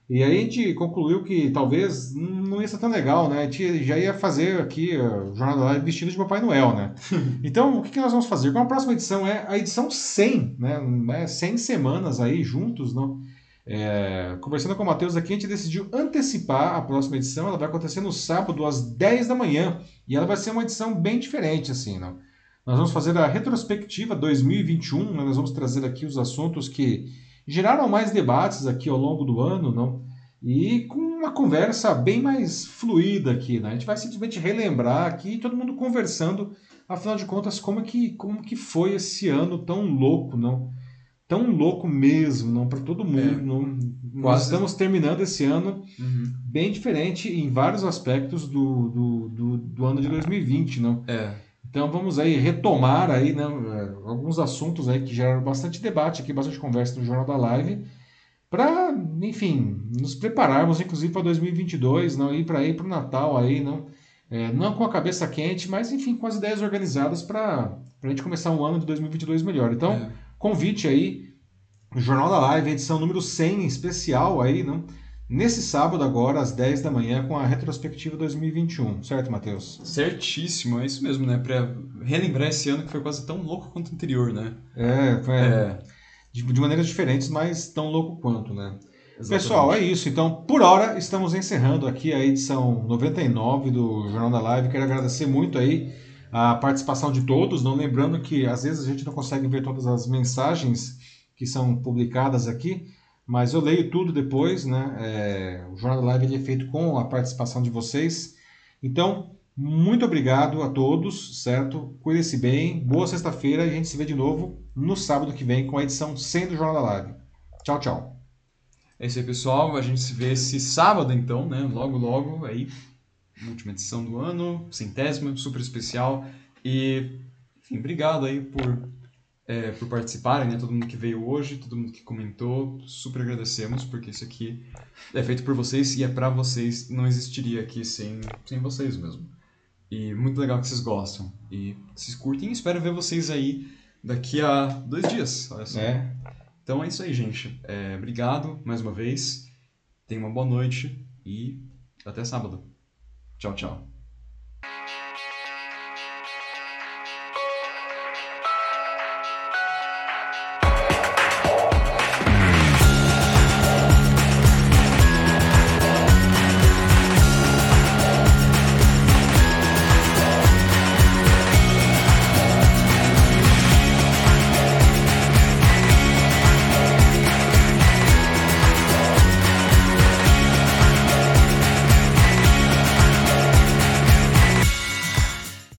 E aí a gente concluiu que talvez não ia ser tão legal, né? A gente já ia fazer aqui o Jornal da Live vestido de Papai Noel, né? então, o que, nós vamos fazer? Com a próxima edição é a edição 100, né? 100 é semanas aí juntos, não? É, conversando com o Matheus aqui, a gente decidiu antecipar a próxima edição. Ela vai acontecer no sábado às 10 da manhã e ela vai ser uma edição bem diferente, assim, não? Nós vamos fazer a retrospectiva 2021, né? nós vamos trazer aqui os assuntos que geraram mais debates aqui ao longo do ano, não? E com uma conversa bem mais fluida aqui, né? A gente vai simplesmente relembrar aqui, todo mundo conversando, afinal de contas, como que, como que foi esse ano tão louco, não? Tão louco mesmo, não? Para todo mundo. É, não? Nós estamos terminando esse ano uhum. bem diferente em vários aspectos do, do, do, do, ano de 2020, não? É. Então vamos aí retomar aí, né, alguns assuntos aí que geraram bastante debate aqui, bastante conversa no Jornal da Live para, enfim, nos prepararmos, inclusive, para 2022, não ir para ir para o Natal aí, não, é, não com a cabeça quente, mas, enfim, com as ideias organizadas para a gente começar um ano de 2022 melhor. Então, é. convite aí, Jornal da Live, edição número 100, especial aí, não? Nesse sábado agora, às 10 da manhã, com a retrospectiva 2021, certo, Matheus? Certíssimo, é isso mesmo, né? Para relembrar esse ano que foi quase tão louco quanto o anterior, né? É, foi... É de, de maneiras diferentes, mas tão louco quanto, né? Exatamente. Pessoal, é isso. Então, por hora, estamos encerrando aqui a edição 99 do Jornal da Live. Quero agradecer muito aí a participação de todos. Não lembrando que às vezes a gente não consegue ver todas as mensagens que são publicadas aqui, mas eu leio tudo depois, né? É, o Jornal da Live é feito com a participação de vocês. Então, muito obrigado a todos, certo? Cuide-se bem, boa sexta-feira e a gente se vê de novo no sábado que vem com a edição 100 do Jornal da Live. Tchau, tchau. É isso aí, pessoal. A gente se vê esse sábado, então, né? Logo, logo, aí, última edição do ano, centésima, super especial. E, enfim, obrigado aí por, é, por participarem, né? Todo mundo que veio hoje, todo mundo que comentou, super agradecemos, porque isso aqui é feito por vocês e é para vocês. Não existiria aqui sem, sem vocês mesmo. E muito legal que vocês gostam. E vocês curtem e espero ver vocês aí daqui a dois dias. Olha só. É. Então é isso aí, gente. É, obrigado mais uma vez. Tenha uma boa noite e até sábado. Tchau, tchau.